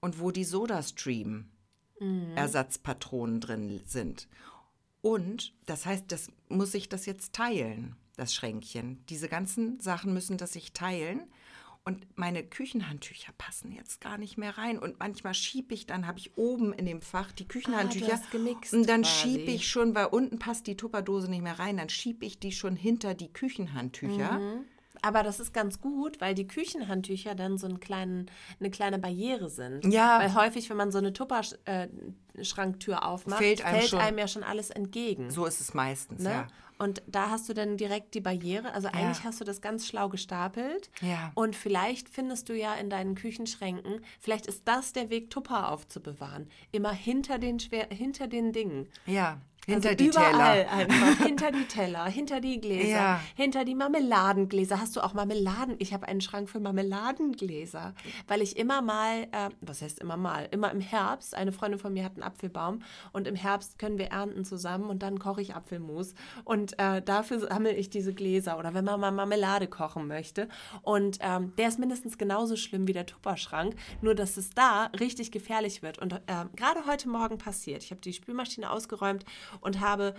und wo die SodaStream Ersatzpatronen drin sind. Und das heißt, das muss ich das jetzt teilen, das Schränkchen. Diese ganzen Sachen müssen das sich teilen. Und meine Küchenhandtücher passen jetzt gar nicht mehr rein. Und manchmal schiebe ich, dann habe ich oben in dem Fach die Küchenhandtücher. hast gemixt und dann schiebe ich schon, weil unten passt die Tupperdose nicht mehr rein, dann schiebe ich die schon hinter die Küchenhandtücher. Aber das ist ganz gut, weil die Küchenhandtücher dann so einen kleinen, eine kleine Barriere sind. Ja. Weil häufig, wenn man so eine Tupper-Schranktür aufmacht, Fällt einem fällt einem ja schon alles entgegen. So ist es meistens, Ne? ja. Und da hast du dann direkt die Barriere. Also eigentlich hast du das ganz schlau gestapelt. Ja. Und vielleicht findest du ja in deinen Küchenschränken, vielleicht ist das der Weg, Tupper aufzubewahren. Immer hinter den, Schwer hinter den Dingen. Ja, hinter also die überall Teller. einfach. hinter die Teller, hinter die Gläser, Ja. hinter die Marmeladengläser. Hast du auch Marmeladen? Ich habe einen Schrank für Marmeladengläser, weil ich immer mal, äh, was heißt immer mal, immer im Herbst, eine Freundin von mir hat einen Apfelbaum und im Herbst können wir ernten zusammen und dann koche ich Apfelmus und äh, dafür sammle ich diese Gläser oder wenn man mal Marmelade kochen möchte und ähm, der ist mindestens genauso schlimm wie der Tupperschrank, nur dass es da richtig gefährlich wird und ähm, gerade heute Morgen passiert. Ich habe die Spülmaschine ausgeräumt und habe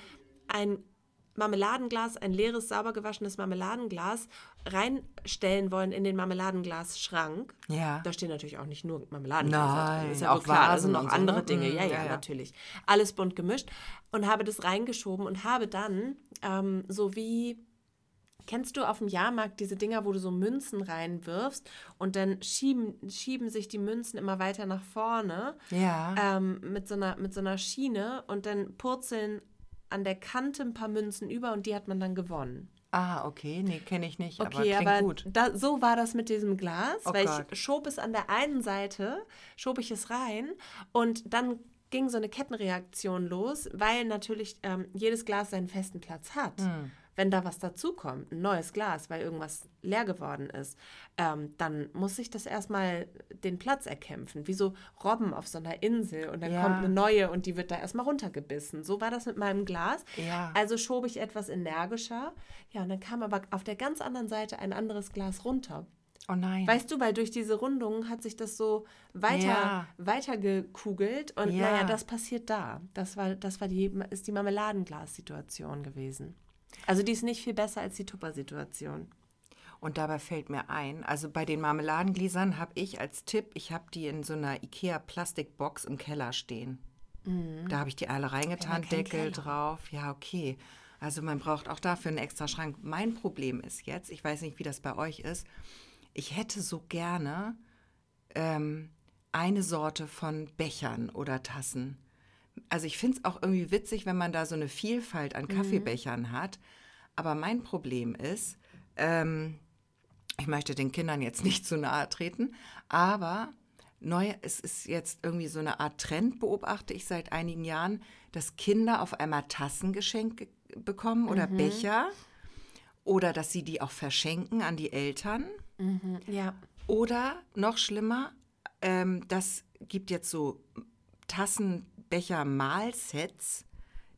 ein Marmeladenglas, ein leeres, sauber gewaschenes Marmeladenglas reinstellen wollen in den Marmeladenglasschrank. Ja. Da stehen natürlich auch nicht nur Marmeladengläser Nein, drin. Ist ja auch klar, da sind noch und so, andere ne? Dinge. Ja, ja, ja, ja. natürlich. Alles bunt gemischt. Und habe das reingeschoben und habe dann ähm, so wie Kennst du auf dem Jahrmarkt diese Dinger, wo du so Münzen reinwirfst und dann schieben, schieben sich die Münzen immer weiter nach vorne Ja. ähm, mit, so einer, mit so einer Schiene und dann purzeln an der Kante ein paar Münzen über und die hat man dann gewonnen. Ah, okay. Nee, kenne ich nicht, aber Okay, klingt aber gut. Da, so war das mit diesem Glas, Oh weil Gott. ich schob es an der einen Seite, schob ich es rein und dann ging so eine Kettenreaktion los, weil natürlich ähm, jedes Glas seinen festen Platz hat. Hm. Wenn da was dazukommt, ein neues Glas, weil irgendwas leer geworden ist, ähm, dann muss ich das erstmal den Platz erkämpfen. Wie so Robben auf so einer Insel und dann Ja. kommt eine neue und die wird da erstmal runtergebissen. So war das mit meinem Glas. Ja. Also schob ich etwas energischer. Ja, und dann kam aber auf der ganz anderen Seite ein anderes Glas runter. Oh nein. Weißt du, weil durch diese Rundungen hat sich das so weiter, Ja. weiter gekugelt und Ja. naja, das passiert da. Das war, das war die, ist die Marmeladenglas-Situation gewesen. Also die ist nicht viel besser als die Tupper-Situation. Und dabei fällt mir ein, also bei den Marmeladengläsern habe ich als Tipp, ich habe die in so einer Ikea-Plastikbox im Keller stehen. Da habe ich die alle reingetan, Mhm. keinen Deckel drauf. Ja, okay. Also man braucht auch dafür einen extra Schrank. Mein Problem ist jetzt, ich weiß nicht, wie das bei euch ist, ich hätte so gerne ähm, eine Sorte von Bechern oder Tassen. Also ich finde es auch irgendwie witzig, wenn man da so eine Vielfalt Mhm. an Kaffeebechern hat. Aber mein Problem ist, ähm, ich möchte den Kindern jetzt nicht zu nahe treten, aber neu, es ist jetzt irgendwie so eine Art Trend, beobachte ich seit einigen Jahren, dass Kinder auf einmal Tassen geschenkt ge- bekommen oder Becher oder dass sie die auch verschenken an die Eltern. Ja. Oder noch schlimmer, ähm, das gibt jetzt so Tassenbecher-Malsets,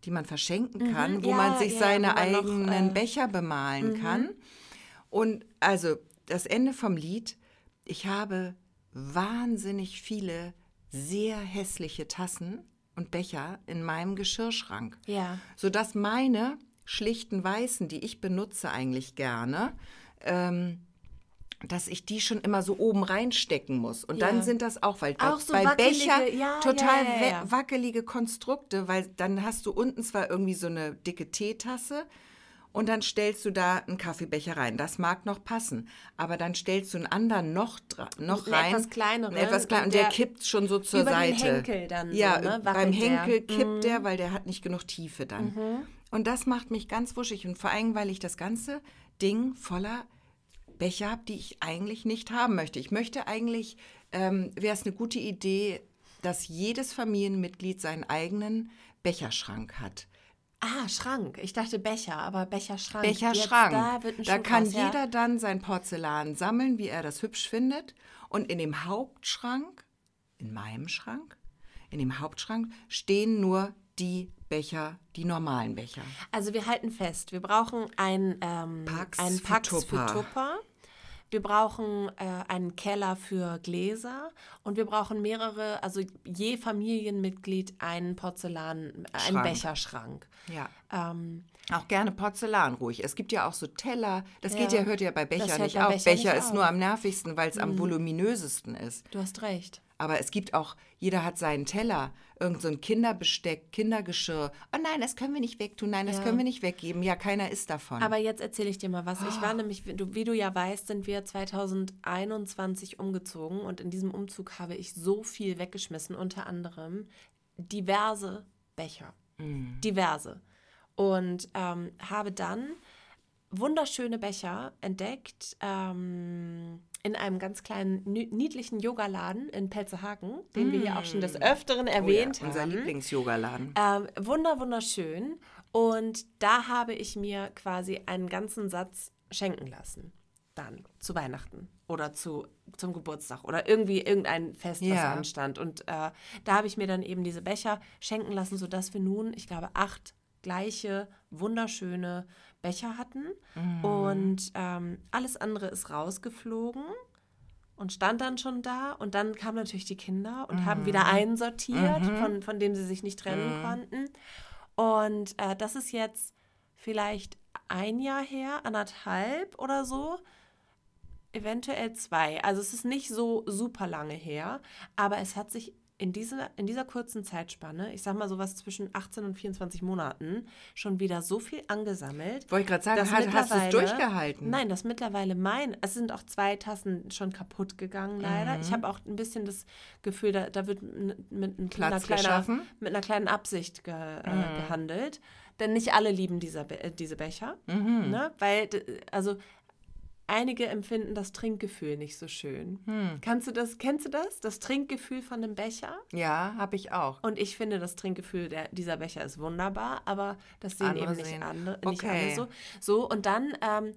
die man verschenken kann, wo ja, man sich ja, seine man noch, eigenen äh, Becher bemalen kann. Und also das Ende vom Lied, ich habe wahnsinnig viele sehr hässliche Tassen und Becher in meinem Geschirrschrank Ja. sodass meine schlichten Weißen, die ich benutze eigentlich gerne, ähm, dass ich die schon immer so oben reinstecken muss. Und Ja. dann sind das auch, weil bei, Auch so bei wackelige- Becher ja, total ja, wackelige Konstrukte, weil dann hast du unten zwar irgendwie so eine dicke Teetasse und dann stellst du da einen Kaffeebecher rein. Das mag noch passen, aber dann stellst du einen anderen noch, noch Einen rein. etwas kleineren etwas klein, und der, der kippt schon so zur über den Seite. Henkel dann so, ja, ne, beim wackelt der. Mhm. Henkel kippt der, weil der hat nicht genug Tiefe dann. Und das macht mich ganz wuschig und vor allem, weil ich das ganze Ding voller Becher habe, die ich eigentlich nicht haben möchte. Ich möchte eigentlich, ähm, wäre es eine gute Idee, dass jedes Familienmitglied seinen eigenen Becherschrank hat. Ah, Schrank. Ich dachte Becher, aber Becherschrank. Becherschrank. Da wird ein da Schuh kann draus, ja. jeder dann sein Porzellan sammeln, wie er das hübsch findet. Und in dem Hauptschrank, in meinem Schrank, in dem Hauptschrank stehen nur die Becher, die normalen Becher. Also wir halten fest, wir brauchen ein, ähm, Pax einen für Pax für Tupper. Tupper. Wir brauchen äh, einen Keller für Gläser und wir brauchen mehrere, also je Familienmitglied einen Porzellan, einen Schrank. Becherschrank. Ja. Ähm, Auch gerne Porzellan ruhig. Es gibt ja auch so Teller. Das geht Ja. ja, hört ja bei Becher nicht auf. Becher Becher, nicht ist auf. nur am nervigsten, weil es am voluminösesten ist. du hast recht. Aber es gibt auch, jeder hat seinen Teller, irgend so ein Kinderbesteck, Kindergeschirr. Oh nein, das können wir nicht wegtun, nein, das Ja. können wir nicht weggeben. Ja, keiner isst davon. Aber jetzt erzähle ich dir mal was. Ich war nämlich, wie du, wie du ja weißt, sind wir 2021 umgezogen und in diesem Umzug habe ich so viel weggeschmissen, unter anderem diverse Becher. Diverse. Und ähm, habe dann wunderschöne Becher entdeckt ähm, in einem ganz kleinen, niedlichen Yogaladen in Pelzerhaken, den wir hier auch schon des Öfteren Oh ja, erwähnt unser haben. Lieblings-Yoga-Laden. Ähm, wunder, wunderschön. Und da habe ich mir quasi einen ganzen Satz schenken lassen. Dann zu Weihnachten oder zu, zum Geburtstag oder irgendwie irgendein Fest, was Ja. anstand. Und äh, da habe ich mir dann eben diese Becher schenken lassen, sodass wir nun, ich glaube, acht gleiche, wunderschöne Becher hatten. Und ähm, alles andere ist rausgeflogen und stand dann schon da. Und dann kamen natürlich die Kinder und haben wieder einsortiert, von, von dem sie sich nicht trennen konnten. Und äh, das ist jetzt vielleicht ein Jahr her, anderthalb oder so. Eventuell zwei. Also es ist nicht so super lange her, aber es hat sich in dieser, in dieser kurzen Zeitspanne, ich sag mal sowas zwischen 18 und 24 Monaten, schon wieder so viel angesammelt. Wollte ich gerade sagen, dass hast, hast du es durchgehalten? Nein, das mittlerweile mein. Es sind auch zwei Tassen schon kaputt gegangen, leider. Mhm. Ich habe auch ein bisschen das Gefühl, da, da wird mit, ein- Platz einer kleiner, mit einer kleinen Absicht ge, Mhm. äh, gehandelt. Denn nicht alle lieben dieser, äh, diese Becher. Mhm. Ne? Weil, also einige empfinden das Trinkgefühl nicht so schön. Kannst du das, kennst du das? Das Trinkgefühl von einem Becher? Ja, habe ich auch. Und ich finde, das Trinkgefühl der, dieser Becher ist wunderbar, aber das sehen Andere eben nicht, sehen- andere, nicht Okay. alle so. So, und dann ähm,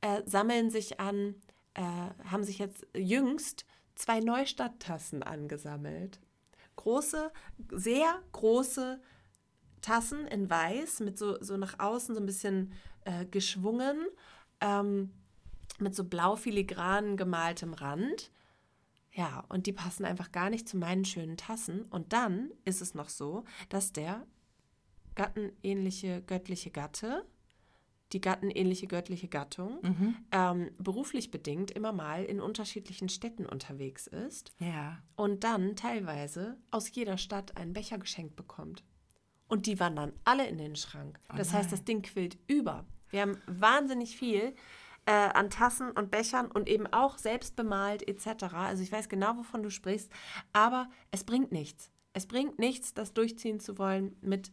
äh, sammeln sich an, äh, haben sich jetzt jüngst zwei Neustadt-Tassen angesammelt. Große, sehr große Tassen in weiß, mit so, so nach außen so ein bisschen äh, geschwungen, ähm, mit so blau filigran gemaltem Rand. Ja, und die passen einfach gar nicht zu meinen schönen Tassen. Und dann ist es noch so, dass der gattenähnliche göttliche Gatte, die gattenähnliche göttliche Gattung, ähm, beruflich bedingt immer mal in unterschiedlichen Städten unterwegs ist Ja. und dann teilweise aus jeder Stadt einen Becher geschenkt bekommt. Und die wandern alle in den Schrank. Das heißt, das Ding quillt über. Wir haben wahnsinnig viel äh, an Tassen und Bechern und eben auch selbst bemalt etc. Also ich weiß genau, wovon du sprichst, aber es bringt nichts. Es bringt nichts, das durchziehen zu wollen mit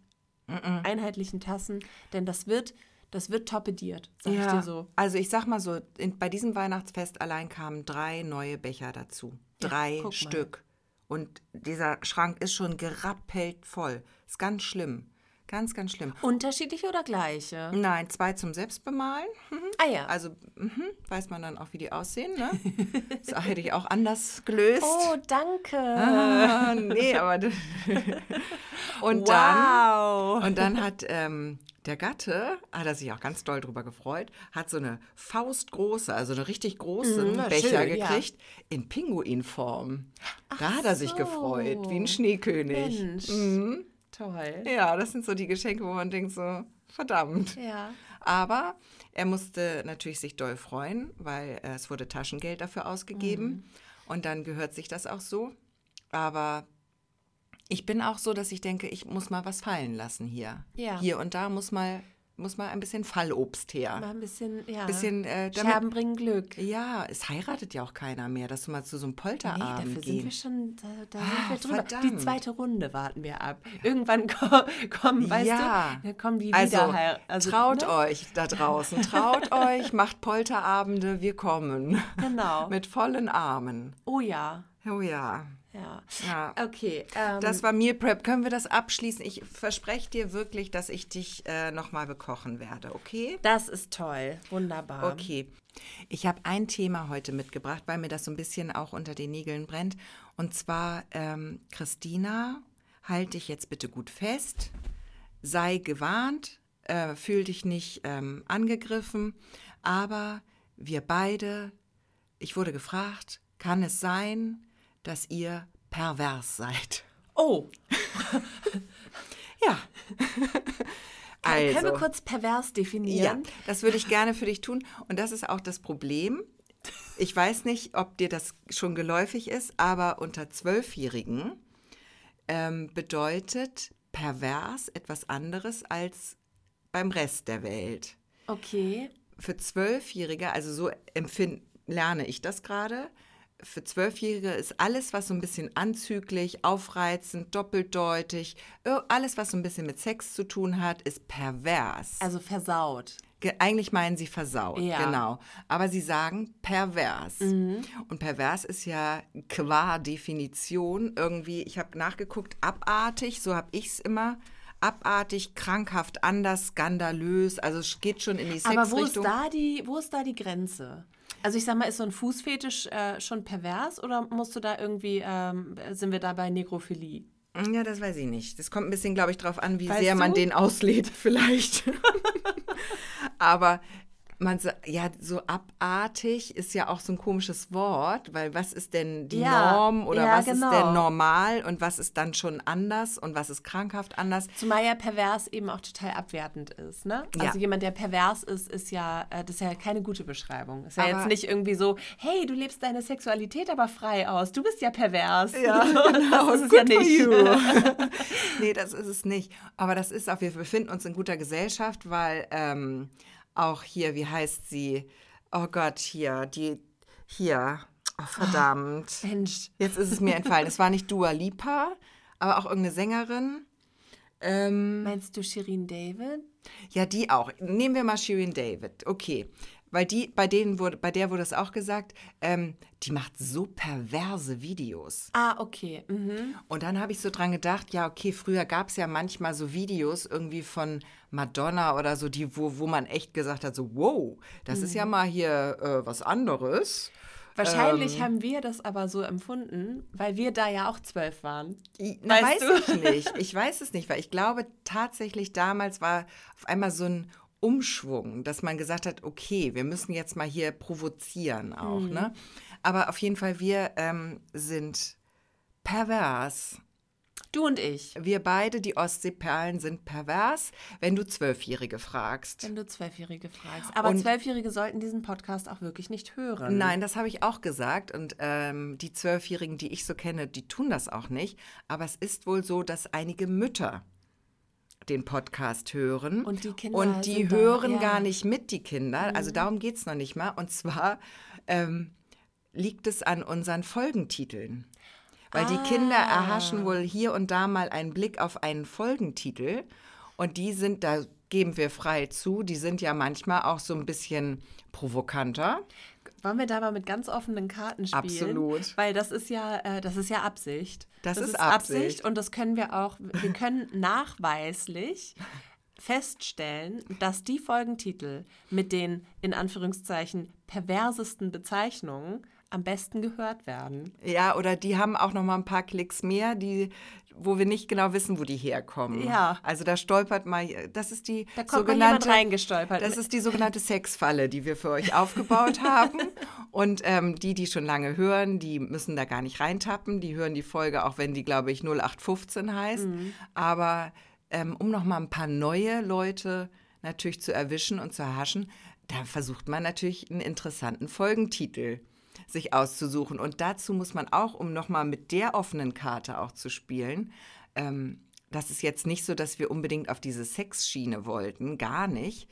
einheitlichen Tassen, denn das wird, das wird torpediert, sag ich dir so. Also ich sag mal so, in, bei diesem Weihnachtsfest allein kamen drei neue Becher dazu. Drei mal. Stück. Und dieser Schrank ist schon gerappelt voll. Ist ganz schlimm. Ganz, ganz schlimm. Unterschiedliche oder gleiche? Nein, zwei zum Selbstbemalen. Mhm. Ah ja. Also mhm, weiß man dann auch, wie die aussehen. Ne? Das hätte ich auch anders gelöst. oh, danke. Ah, nee, aber. und wow. dann. Und dann hat ähm, der Gatte, hat er sich auch ganz doll drüber gefreut, hat so eine faustgroße, also eine richtig großen Mm, na, Becher schön, ja. gekriegt in Pinguinform. Da hat er sich so. gefreut, wie ein Schneekönig. Mensch. Mhm. Toll. Ja, das sind so die Geschenke, wo man denkt so, verdammt. Ja. Aber er musste natürlich sich doll freuen, weil äh, es wurde Taschengeld dafür ausgegeben. Mhm. Und dann gehört sich das auch so. Aber ich bin auch so, dass ich denke, ich muss mal was fallen lassen hier. Ja. Hier und da muss mal, muss mal ein bisschen Fallobst her. Mal ein bisschen, ja. Bisschen, äh, damit- Scherben bringen Glück. Ja, es heiratet ja auch keiner mehr, dass du mal zu so einem Nee, Polterabend dafür sind wir schon, da, da Ah, sind wir drüber. Die verdammt. zweite Runde warten wir ab. Irgendwann ko- kommen, weißt ja, du, dann kommen die also, wieder. Also, traut ne? euch da draußen, traut euch, macht Polterabende, wir kommen. Genau. Mit vollen Armen. Oh ja. Oh ja. Ja. Ja. Okay. Ähm, Das war Meal Prep. Können wir das abschließen? Ich verspreche dir wirklich, dass ich dich äh, nochmal bekochen werde, okay? das ist toll. Wunderbar. Okay. Ich habe ein Thema heute mitgebracht, weil mir das so ein bisschen auch unter den Nägeln brennt. Und zwar, ähm, Christina, halt dich jetzt bitte gut fest. Sei gewarnt, äh, fühl dich nicht ähm, angegriffen. Aber wir beide, ich wurde gefragt, kann es sein, dass ihr pervers seid? Oh, Ja. Also. können wir kurz pervers Ja, definieren? das würde ich gerne für dich tun. Und das ist auch das Problem. Ich weiß nicht, ob dir das schon geläufig ist, aber unter Zwölfjährigen ähm, bedeutet pervers etwas anderes als beim Rest der Welt. Okay. Für Zwölfjährige, also so empfind, lerne ich das gerade, für Zwölfjährige ist alles, was so ein bisschen anzüglich, aufreizend, doppeldeutig, ir- alles, was so ein bisschen mit Sex zu tun hat, ist pervers. Also versaut. Ge- Eigentlich meinen sie versaut, Ja. Mhm. genau. Aber sie sagen pervers. Und pervers ist ja qua Definition irgendwie, ich habe nachgeguckt, abartig, so habe ich es immer. Abartig, krankhaft, anders, skandalös. Also es geht schon in die Aber wo ist, Sexrichtung. da die, wo ist da die Grenze? Also ich sag mal, ist so ein Fußfetisch äh, schon pervers oder musst du da irgendwie, ähm, sind wir da bei Negrophilie? Ja, das weiß ich nicht. Das kommt ein bisschen, glaube ich, drauf an, wie Weißt sehr man du? den auslädt, vielleicht. Aber man sa- ja, so abartig ist ja auch so ein komisches Wort, weil was ist denn die Ja, Norm oder ja, was ist genau. denn normal und was ist dann schon anders und was ist krankhaft anders? Zumal ja pervers eben auch total abwertend ist, ne? Ja. Also jemand, der pervers ist, ist ja, äh, das ist ja keine gute Beschreibung. Ist ja Aber- jetzt nicht irgendwie so, hey, du lebst deine Sexualität aber frei aus, du bist ja pervers. Ja, genau. das ist ja Good for nicht. nee, das ist es nicht. Aber das ist auch, wir befinden uns in guter Gesellschaft, weil ähm, auch hier, wie heißt sie? Oh Gott, hier, die, hier, oh verdammt. Mensch, Jetzt ist es mir entfallen. Es war nicht Dua Lipa, aber auch irgendeine Sängerin. Ähm, meinst du Shirin David? ja, die auch. Nehmen wir mal Shirin David. Okay. weil die, bei denen wurde, bei der wurde es auch gesagt, ähm, die macht so perverse Videos. Ah, okay. Mhm. Und dann habe ich so dran gedacht, ja, okay, früher gab es ja manchmal so Videos irgendwie von Madonna oder so, die, wo, wo man echt gesagt hat, so, wow, das ist ja mal hier äh, was anderes. Wahrscheinlich Ähm. haben wir das aber so empfunden, weil wir da ja auch zwölf waren. Na, Weißt weiß du? ich nicht. Ich weiß es nicht, weil ich glaube tatsächlich damals war auf einmal so ein Umschwung, dass man gesagt hat, okay, wir müssen jetzt mal hier provozieren auch. Mhm. Ne? Aber auf jeden Fall, wir ähm, sind pervers. Du und ich. Wir beide, die Ostseeperlen, sind pervers, wenn du Zwölfjährige fragst. Wenn du Zwölfjährige fragst. Aber Und- Zwölfjährige sollten diesen Podcast auch wirklich nicht hören. Nein, das habe ich auch gesagt. Und ähm, die Zwölfjährigen, die ich so kenne, die tun das auch nicht. Aber es ist wohl so, dass einige Mütter den Podcast hören. Und die Kinder Und die hören ja. Mhm. gar nicht mit, die Kinder. Also darum geht es noch nicht mal. Und zwar ähm, liegt es an unseren Folgentiteln. Weil die Kinder Ah. erhaschen wohl hier und da mal einen Blick auf einen Folgentitel. Und die sind, da geben wir frei zu, die sind ja manchmal auch so ein bisschen provokanter. Wollen wir da mal mit ganz offenen Karten spielen? Absolut. Weil das ist ja, äh, das ist ja Absicht. Das ist Absicht. und das können wir auch, wir können nachweislich feststellen, dass die Folgentitel mit den in Anführungszeichen perversesten Bezeichnungen am besten gehört werden. Ja, oder die haben auch noch mal ein paar Klicks mehr, die, wo wir nicht genau wissen, wo die herkommen. Ja. Also da stolpert mal, das ist die Da kommt mal sogenannte, reingestolpert. das ist die sogenannte Sexfalle, die wir für euch aufgebaut haben. Und ähm, die, die schon lange hören, die müssen da gar nicht reintappen. Die hören die Folge, auch wenn die, glaube ich, 0815 heißt. Mhm. Aber ähm, um noch mal ein paar neue Leute natürlich zu erwischen und zu erhaschen, da versucht man natürlich einen interessanten Folgentitel sich auszusuchen. Und dazu muss man auch, um nochmal mit der offenen Karte auch zu spielen, ähm, das ist jetzt nicht so, dass wir unbedingt auf diese Sexschiene wollten, gar nicht.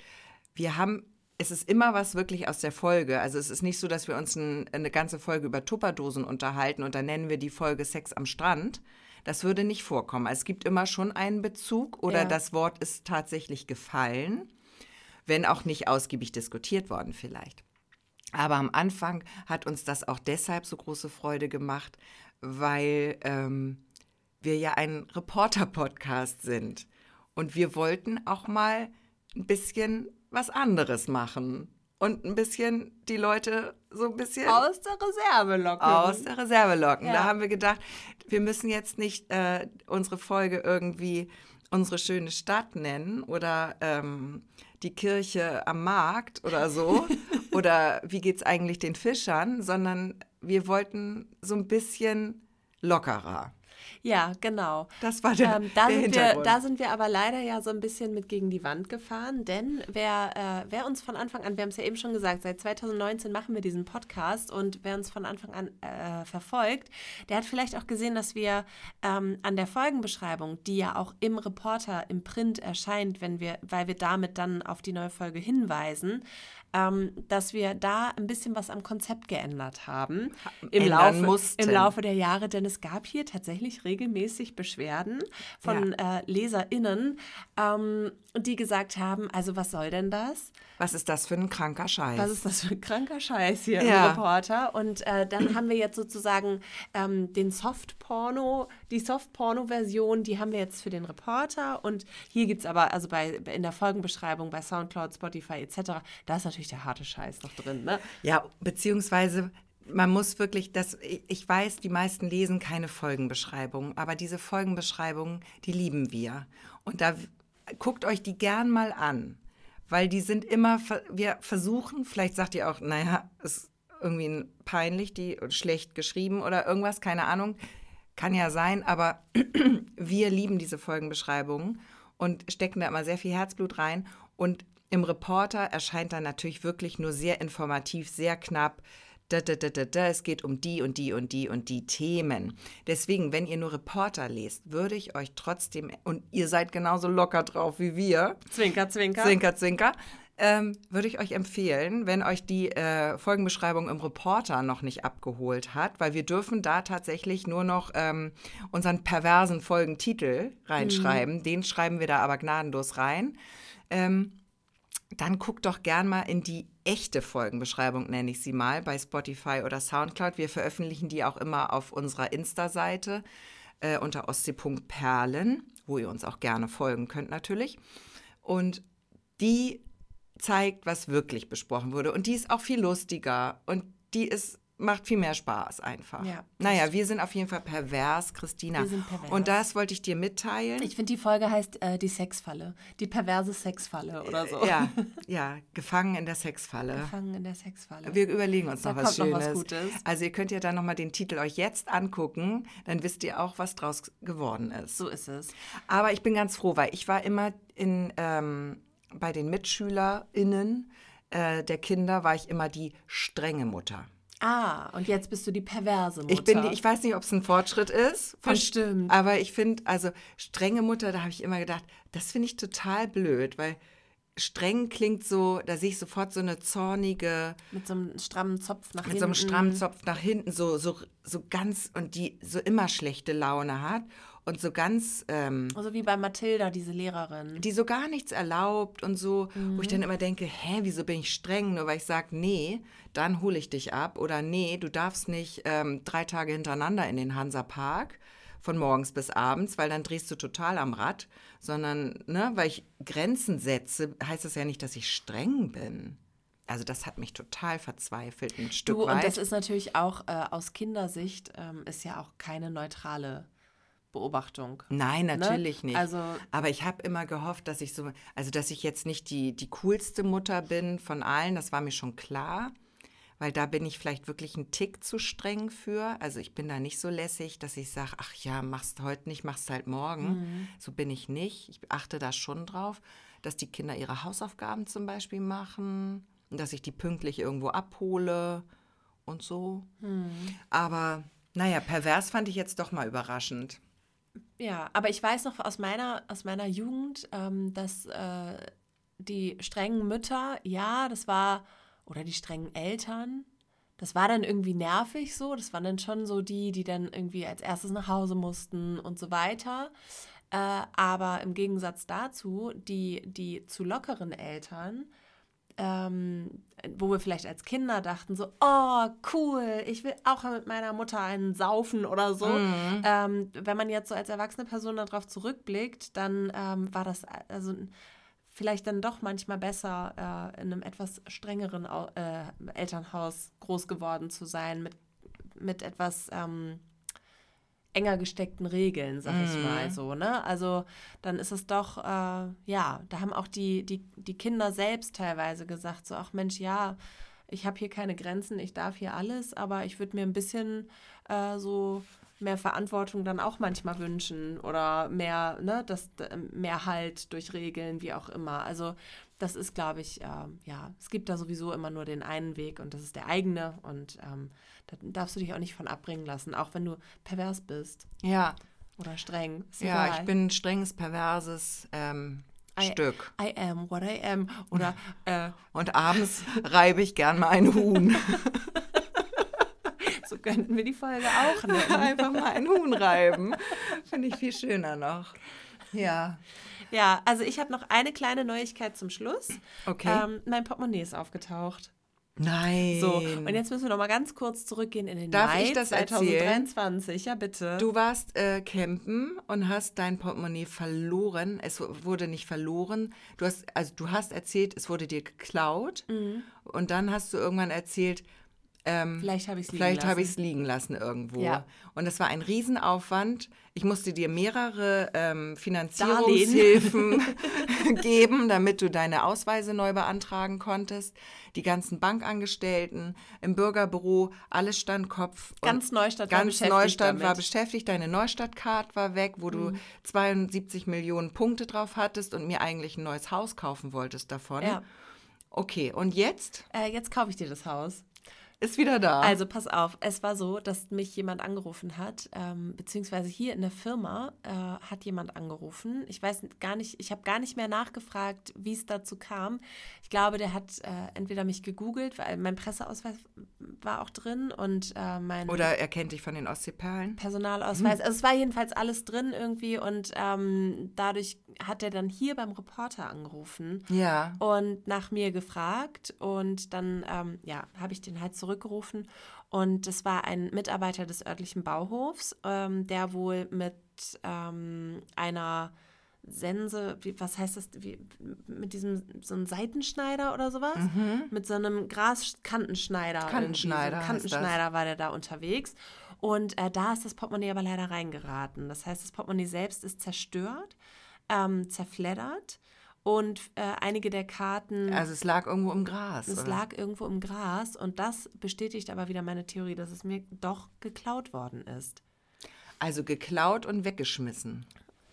Wir haben, es ist immer was wirklich aus der Folge. Also es ist nicht so, dass wir uns ein, eine ganze Folge über Tupperdosen unterhalten und dann nennen wir die Folge Sex am Strand. Das würde nicht vorkommen. Es gibt immer schon einen Bezug oder Ja. das Wort ist tatsächlich gefallen, wenn auch nicht ausgiebig diskutiert worden vielleicht. Aber am Anfang hat uns das auch deshalb so große Freude gemacht, weil ähm, wir ja ein Reporter-Podcast sind. Und wir wollten auch mal ein bisschen was anderes machen. Und ein bisschen die Leute so ein bisschen aus der Reserve locken. aus der Reserve locken. Ja. Da haben wir gedacht, wir müssen jetzt nicht äh, unsere Folge irgendwie unsere schöne Stadt nennen oder ähm, die Kirche am Markt oder so oder wie geht's eigentlich den Fischern, sondern wir wollten so ein bisschen lockerer. Ja, genau. Das war der, Ähm, da, der sind wir, Hintergrund. da sind wir aber leider ja so ein bisschen mit gegen die Wand gefahren, denn wer, äh, wer uns von Anfang an, wir haben es ja eben schon gesagt, seit 2019 machen wir diesen Podcast und wer uns von Anfang an äh, verfolgt, der hat vielleicht auch gesehen, dass wir ähm, an der Folgenbeschreibung, die ja auch im Reporter, im Print erscheint, wenn wir, weil wir damit dann auf die neue Folge hinweisen, ähm, dass wir da ein bisschen was am Konzept geändert haben im ändern Laufe, mussten. im Laufe der Jahre, denn es gab hier tatsächlich regelmäßig Beschwerden von äh, LeserInnen, ähm, die gesagt haben, also was soll denn das? Was ist das für ein kranker Scheiß? Was ist das für ein kranker Scheiß hier Ja. im Reporter? Und äh, dann haben wir jetzt sozusagen ähm, den Softporno, die Softporno-Version, die haben wir jetzt für den Reporter. Und hier gibt es aber, also bei in der Folgenbeschreibung bei Soundcloud, Spotify etc., da ist natürlich der harte Scheiß noch drin. Ne? Ja, beziehungsweise man muss wirklich, das, ich weiß, die meisten lesen keine Folgenbeschreibungen, aber diese Folgenbeschreibungen, die lieben wir. Und da guckt euch die gern mal an, weil die sind immer, wir versuchen, vielleicht sagt ihr auch, naja, ist irgendwie peinlich, die schlecht geschrieben oder irgendwas, keine Ahnung, kann ja sein, aber wir lieben diese Folgenbeschreibungen und stecken da immer sehr viel Herzblut rein. Und im Reporter erscheint dann natürlich wirklich nur sehr informativ, sehr knapp. Da, da, da, da, da, es geht um die und die und die und die Themen. Deswegen, wenn ihr nur Reporter lest, würde ich euch trotzdem, und ihr seid genauso locker drauf wie wir, Zwinker, zwinker. Zwinker, zwinker. Ähm, würde ich euch empfehlen, wenn euch die äh, Folgenbeschreibung im Reporter noch nicht abgeholt hat, weil wir dürfen da tatsächlich nur noch ähm, unseren perversen Folgentitel reinschreiben. Den schreiben wir da aber gnadenlos rein. Ähm, dann guckt doch gern mal in die echte Folgenbeschreibung, nenne ich sie mal, bei Spotify oder Soundcloud. Wir veröffentlichen die auch immer auf unserer Insta-Seite äh, unter ostsee.perlen, wo ihr uns auch gerne folgen könnt natürlich. Und die zeigt, was wirklich besprochen wurde. Und die ist auch viel lustiger und die ist macht viel mehr Spaß einfach. Ja, naja, wir sind auf jeden Fall pervers, Christina. Wir sind pervers. Und das wollte ich dir mitteilen. Ich finde, die Folge heißt äh, die Sexfalle. Die perverse Sexfalle oder so. ja, ja, gefangen in der Sexfalle. Gefangen in der Sexfalle. Wir überlegen uns Da noch was kommt noch Schönes. was Gutes. Also ihr könnt ja dann nochmal den Titel euch jetzt angucken, dann wisst ihr auch, was draus geworden ist. so ist es. Aber ich bin ganz froh, weil ich war immer in, ähm, bei den MitschülerInnen äh, der Kinder, war ich immer die strenge Mutter. Ah, und jetzt bist du die perverse Mutter. Ich, bin die, ich weiß nicht, ob es ein Fortschritt ist. von- Bestimmt. Aber ich finde, also strenge Mutter, da habe ich immer gedacht, das finde ich total blöd, weil streng klingt so, da sehe ich sofort so eine zornige, mit so einem strammen Zopf nach mit hinten. so einem strammen Zopf nach hinten, so, so, so ganz und die so immer schlechte Laune hat und so ganz, ähm, Also wie bei Mathilda, diese Lehrerin. die so gar nichts erlaubt und so, wo Mhm. ich dann immer denke, hä, wieso bin ich streng? Nur weil ich sage, nee, dann hole ich dich ab oder nee, du darfst nicht ähm, drei Tage hintereinander in den Hansapark von morgens bis abends, weil dann drehst du total am Rad, sondern, ne, weil ich Grenzen setze, heißt das ja nicht, dass ich streng bin. Also das hat mich total verzweifelt, ein Stück Du, und weit. das ist natürlich auch äh, aus Kindersicht, ähm, ist ja auch keine neutrale Beobachtung. Nein, natürlich nicht. Also- Aber ich habe immer gehofft, dass ich so, also dass ich jetzt nicht die, die coolste Mutter bin von allen, das war mir schon klar. Weil da bin ich vielleicht wirklich einen Tick zu streng für. Also ich bin da nicht so lässig, dass ich sage, ach ja, machst heute nicht, machst halt morgen. Mhm. So bin ich nicht. Ich achte da schon drauf, dass die Kinder ihre Hausaufgaben zum Beispiel machen und dass ich die pünktlich irgendwo abhole und so. Mhm. Aber naja, pervers fand ich jetzt doch mal überraschend. Ja, aber ich weiß noch aus meiner, aus meiner Jugend, ähm, dass äh, die strengen Mütter, ja, das war, oder die strengen Eltern, das war dann irgendwie nervig so. Das waren dann schon so die, die dann irgendwie als erstes nach Hause mussten und so weiter. Äh, aber im Gegensatz dazu, die, die zu lockeren Eltern, ähm, wo wir vielleicht als Kinder dachten, so, oh, cool, ich will auch mit meiner Mutter einen saufen oder so. Ähm, wenn man jetzt so als erwachsene Person darauf zurückblickt, dann ähm, war das also vielleicht dann doch manchmal besser, äh, in einem etwas strengeren äh, Elternhaus groß geworden zu sein, mit, mit etwas ähm, enger gesteckten Regeln, sag ich mal so, ne? Also dann ist es doch, äh, ja, da haben auch die, die, die Kinder selbst teilweise gesagt, so, ach Mensch, ja, ich habe hier keine Grenzen, ich darf hier alles, aber ich würde mir ein bisschen äh, so mehr Verantwortung dann auch manchmal wünschen oder mehr, ne, das, mehr Halt durch Regeln, wie auch immer. Also das ist, glaube ich, äh, ja, es gibt da sowieso immer nur den einen Weg und das ist der eigene und ähm, da darfst du dich auch nicht von abbringen lassen, auch wenn du pervers bist Ja, oder streng. Ja, ich bin ein strenges, perverses ähm, I- Stück. I am what I am. Oder äh, Und abends reibe ich gern mal ein Huhn. so könnten wir die Folge auch nennen. Einfach mal ein Huhn reiben. Finde ich viel schöner noch. Ja. Ja, also ich habe noch eine kleine Neuigkeit zum Schluss. Okay. Ähm, mein Portemonnaie ist aufgetaucht. Nein. So, und jetzt müssen wir noch mal ganz kurz zurückgehen in den Darf Mai ich das 2023. Ja, bitte. Du warst äh, campen und hast dein Portemonnaie verloren. Es wurde nicht verloren. Du hast, also du hast erzählt, es wurde dir geklaut. Mhm. Und dann hast du irgendwann erzählt, ähm, Vielleicht habe ich es liegen Vielleicht es liegen lassen irgendwo. Ja. Und das war ein Riesenaufwand. Ich musste dir mehrere ähm, Finanzierungshilfen geben, damit du deine Ausweise neu beantragen konntest. Die ganzen Bankangestellten im Bürgerbüro, alles stand Kopf. Ganz Neustadt war ganz beschäftigt Neustadt war damit. Mhm. beschäftigt. Deine Neustadt-Card war weg, wo du 72 Millionen Punkte drauf hattest und mir eigentlich ein neues Haus kaufen wolltest davon. Ja. Okay, und jetzt? Äh, jetzt kaufe ich dir das Haus. Ist wieder da. Also pass auf, es war so, dass mich jemand angerufen hat, ähm, beziehungsweise hier in der Firma äh, hat jemand angerufen. Ich weiß gar nicht, ich habe gar nicht mehr nachgefragt, wie es dazu kam. Ich glaube, der hat äh, entweder mich gegoogelt, weil mein Presseausweis war auch drin und äh, mein Oder er kennt dich von den Ostseeperlen. Personalausweis. Also es war jedenfalls alles drin irgendwie und ähm, dadurch hat er dann hier beim Reporter angerufen Ja. und nach mir gefragt und dann ähm, ja, habe ich den halt zurückgerufen und es war ein Mitarbeiter des örtlichen Bauhofs, ähm, der wohl mit ähm, einer Sense, wie, was heißt das, wie, mit diesem, so einem Seitenschneider oder sowas, mit so einem Graskantenschneider. Kantenschneider So Kantenschneider war der da unterwegs. Und äh, da ist das Portemonnaie aber leider reingeraten. Das heißt, das Portemonnaie selbst ist zerstört, ähm, zerfleddert und äh, einige der Karten. Also es lag irgendwo im Gras. Es oder? lag irgendwo im Gras und das bestätigt aber wieder meine Theorie, dass es mir doch geklaut worden ist. Also geklaut und weggeschmissen.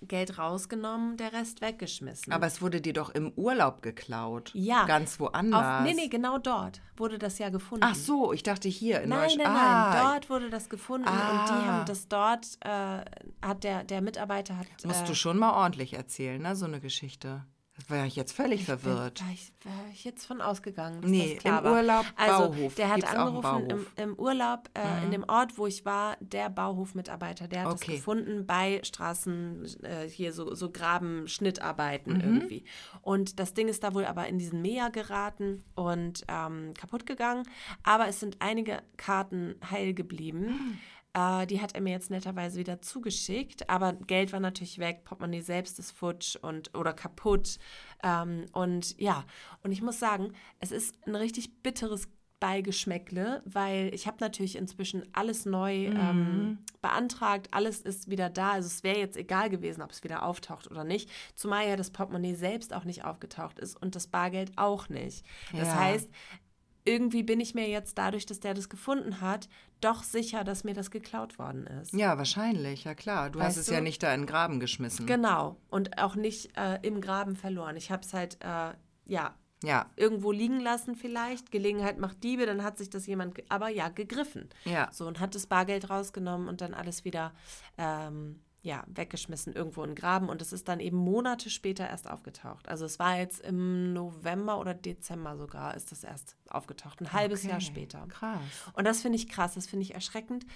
Geld rausgenommen, der Rest weggeschmissen. Aber es wurde dir doch im Urlaub geklaut. ja. Ganz woanders. Auf, nee, nee, genau dort wurde das ja gefunden. Ach so, ich dachte hier in Nein, nein, Neustadt. nein, Ah, dort wurde das gefunden und Ah. die haben das dort, äh, hat der, der Mitarbeiter hat. Musst äh, du schon mal ordentlich erzählen, ne? So eine Geschichte. Das war ich jetzt völlig verwirrt. War ich, war ich jetzt von ausgegangen, dass Nee, das klar im. Urlaub, also, Bauhof. Der hat Gibt's angerufen im? Mhm. im Urlaub, äh, in dem Ort, wo ich war, der Bauhofmitarbeiter, der hat Okay. das gefunden bei Straßen, äh, hier so, so Graben-Schnittarbeiten Mhm. irgendwie. Und das Ding ist da wohl aber in diesen Meer geraten und ähm, kaputt gegangen. Aber es sind einige Karten heil geblieben. Äh, die hat er mir jetzt netterweise wieder zugeschickt, aber Geld war natürlich weg, Portemonnaie selbst ist futsch und oder kaputt. Ähm, und ja, und ich muss sagen, es ist ein richtig bitteres Beigeschmäckle, weil ich habe natürlich inzwischen alles neu ähm, beantragt, alles ist wieder da. Also es wäre jetzt egal gewesen, ob es wieder auftaucht oder nicht, zumal ja das Portemonnaie selbst auch nicht aufgetaucht ist und das Bargeld auch nicht. Das Ja. heißt, irgendwie bin ich mir jetzt dadurch, dass der das gefunden hat, doch sicher, dass mir das geklaut worden ist. Ja, wahrscheinlich, ja klar. Du hast Weißt es du? ja nicht da in den Graben geschmissen. Genau. Und auch nicht äh, im Graben verloren. Ich habe es halt, äh, ja, ja, irgendwo liegen lassen vielleicht. Gelegenheit macht Diebe, dann hat sich das jemand, aber ja, gegriffen. ja. So, und hat das Bargeld rausgenommen und dann alles wieder, ähm, ja, weggeschmissen irgendwo in den Graben. Und es ist dann eben Monate später erst aufgetaucht. Also es war jetzt im November oder Dezember sogar, ist das erst aufgetaucht. Ein halbes Jahr Okay, später. Krass. Und das finde ich krass, das finde ich erschreckend.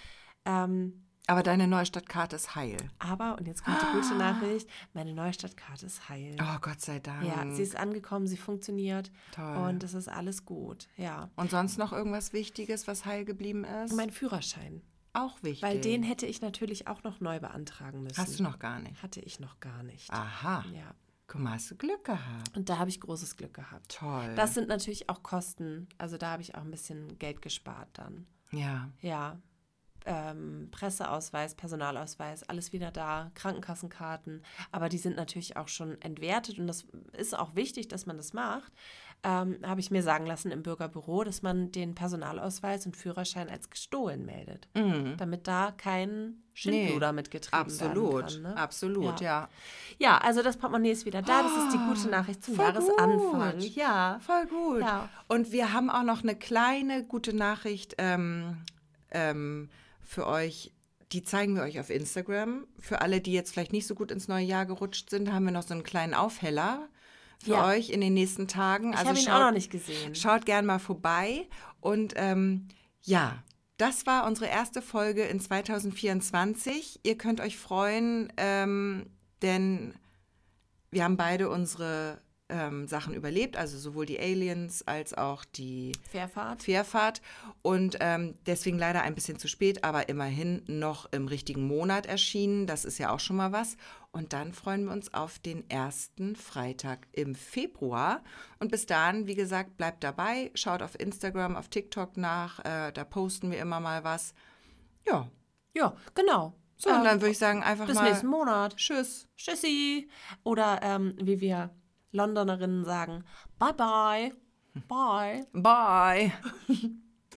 Ähm, Aber deine Neustadtkarte ist heil. aber, und jetzt kommt die gute Nachricht, meine Neustadtkarte ist heil. Oh, Gott sei Dank. Ja, sie ist angekommen, sie funktioniert Toll. und es ist alles gut. Ja. Und sonst noch irgendwas Wichtiges, was heil geblieben ist? Mein Führerschein, Auch wichtig. weil den hätte ich natürlich auch noch neu beantragen müssen. Hast du noch gar nicht. Hatte ich noch gar nicht. Aha. Ja. Guck mal, hast du Glück gehabt. Und da habe ich großes Glück gehabt. Toll. Das sind natürlich auch Kosten. Also da habe ich auch ein bisschen Geld gespart dann. ja. Ja. Ähm, Presseausweis, Personalausweis, alles wieder da, Krankenkassenkarten, aber die sind natürlich auch schon entwertet und das ist auch wichtig, dass man das macht. Ähm, Habe ich mir sagen lassen im Bürgerbüro, dass man den Personalausweis und Führerschein als gestohlen meldet, damit da kein Schindluder mitgetrieben Absolut. kann. Ne? Absolut, ja. Ja, also das Portemonnaie ist wieder da. Das ist die gute Nachricht zum Voll Jahresanfang. gut. Ja. Voll gut. Ja. Und wir haben auch noch eine kleine gute Nachricht ähm, ähm, für euch. Die zeigen wir euch auf Instagram. Für alle, die jetzt vielleicht nicht so gut ins neue Jahr gerutscht sind, haben wir noch so einen kleinen Aufheller für Ja. euch in den nächsten Tagen. Ich habe ihn auch noch nicht gesehen. Schaut gern mal vorbei. Und ähm, ja, das war unsere erste Folge in 2024. Ihr könnt euch freuen, ähm, denn wir haben beide unsere ähm, Sachen überlebt, also sowohl die Aliens als auch die Fährfahrt. Fährfahrt. Und ähm, deswegen leider ein bisschen zu spät, aber immerhin noch im richtigen Monat erschienen. Das ist ja auch schon mal was. Und dann freuen wir uns auf den ersten Freitag im Februar. Und bis dahin, wie gesagt, bleibt dabei. Schaut auf Instagram, auf TikTok nach. Äh, da posten wir immer mal was. Ja. Ja, genau. So, und Ähm, dann würde ich sagen, einfach bis mal nächsten Monat. Tschüss. Tschüssi. Oder ähm, wie wir Londonerinnen sagen, bye bye. Bye. Bye.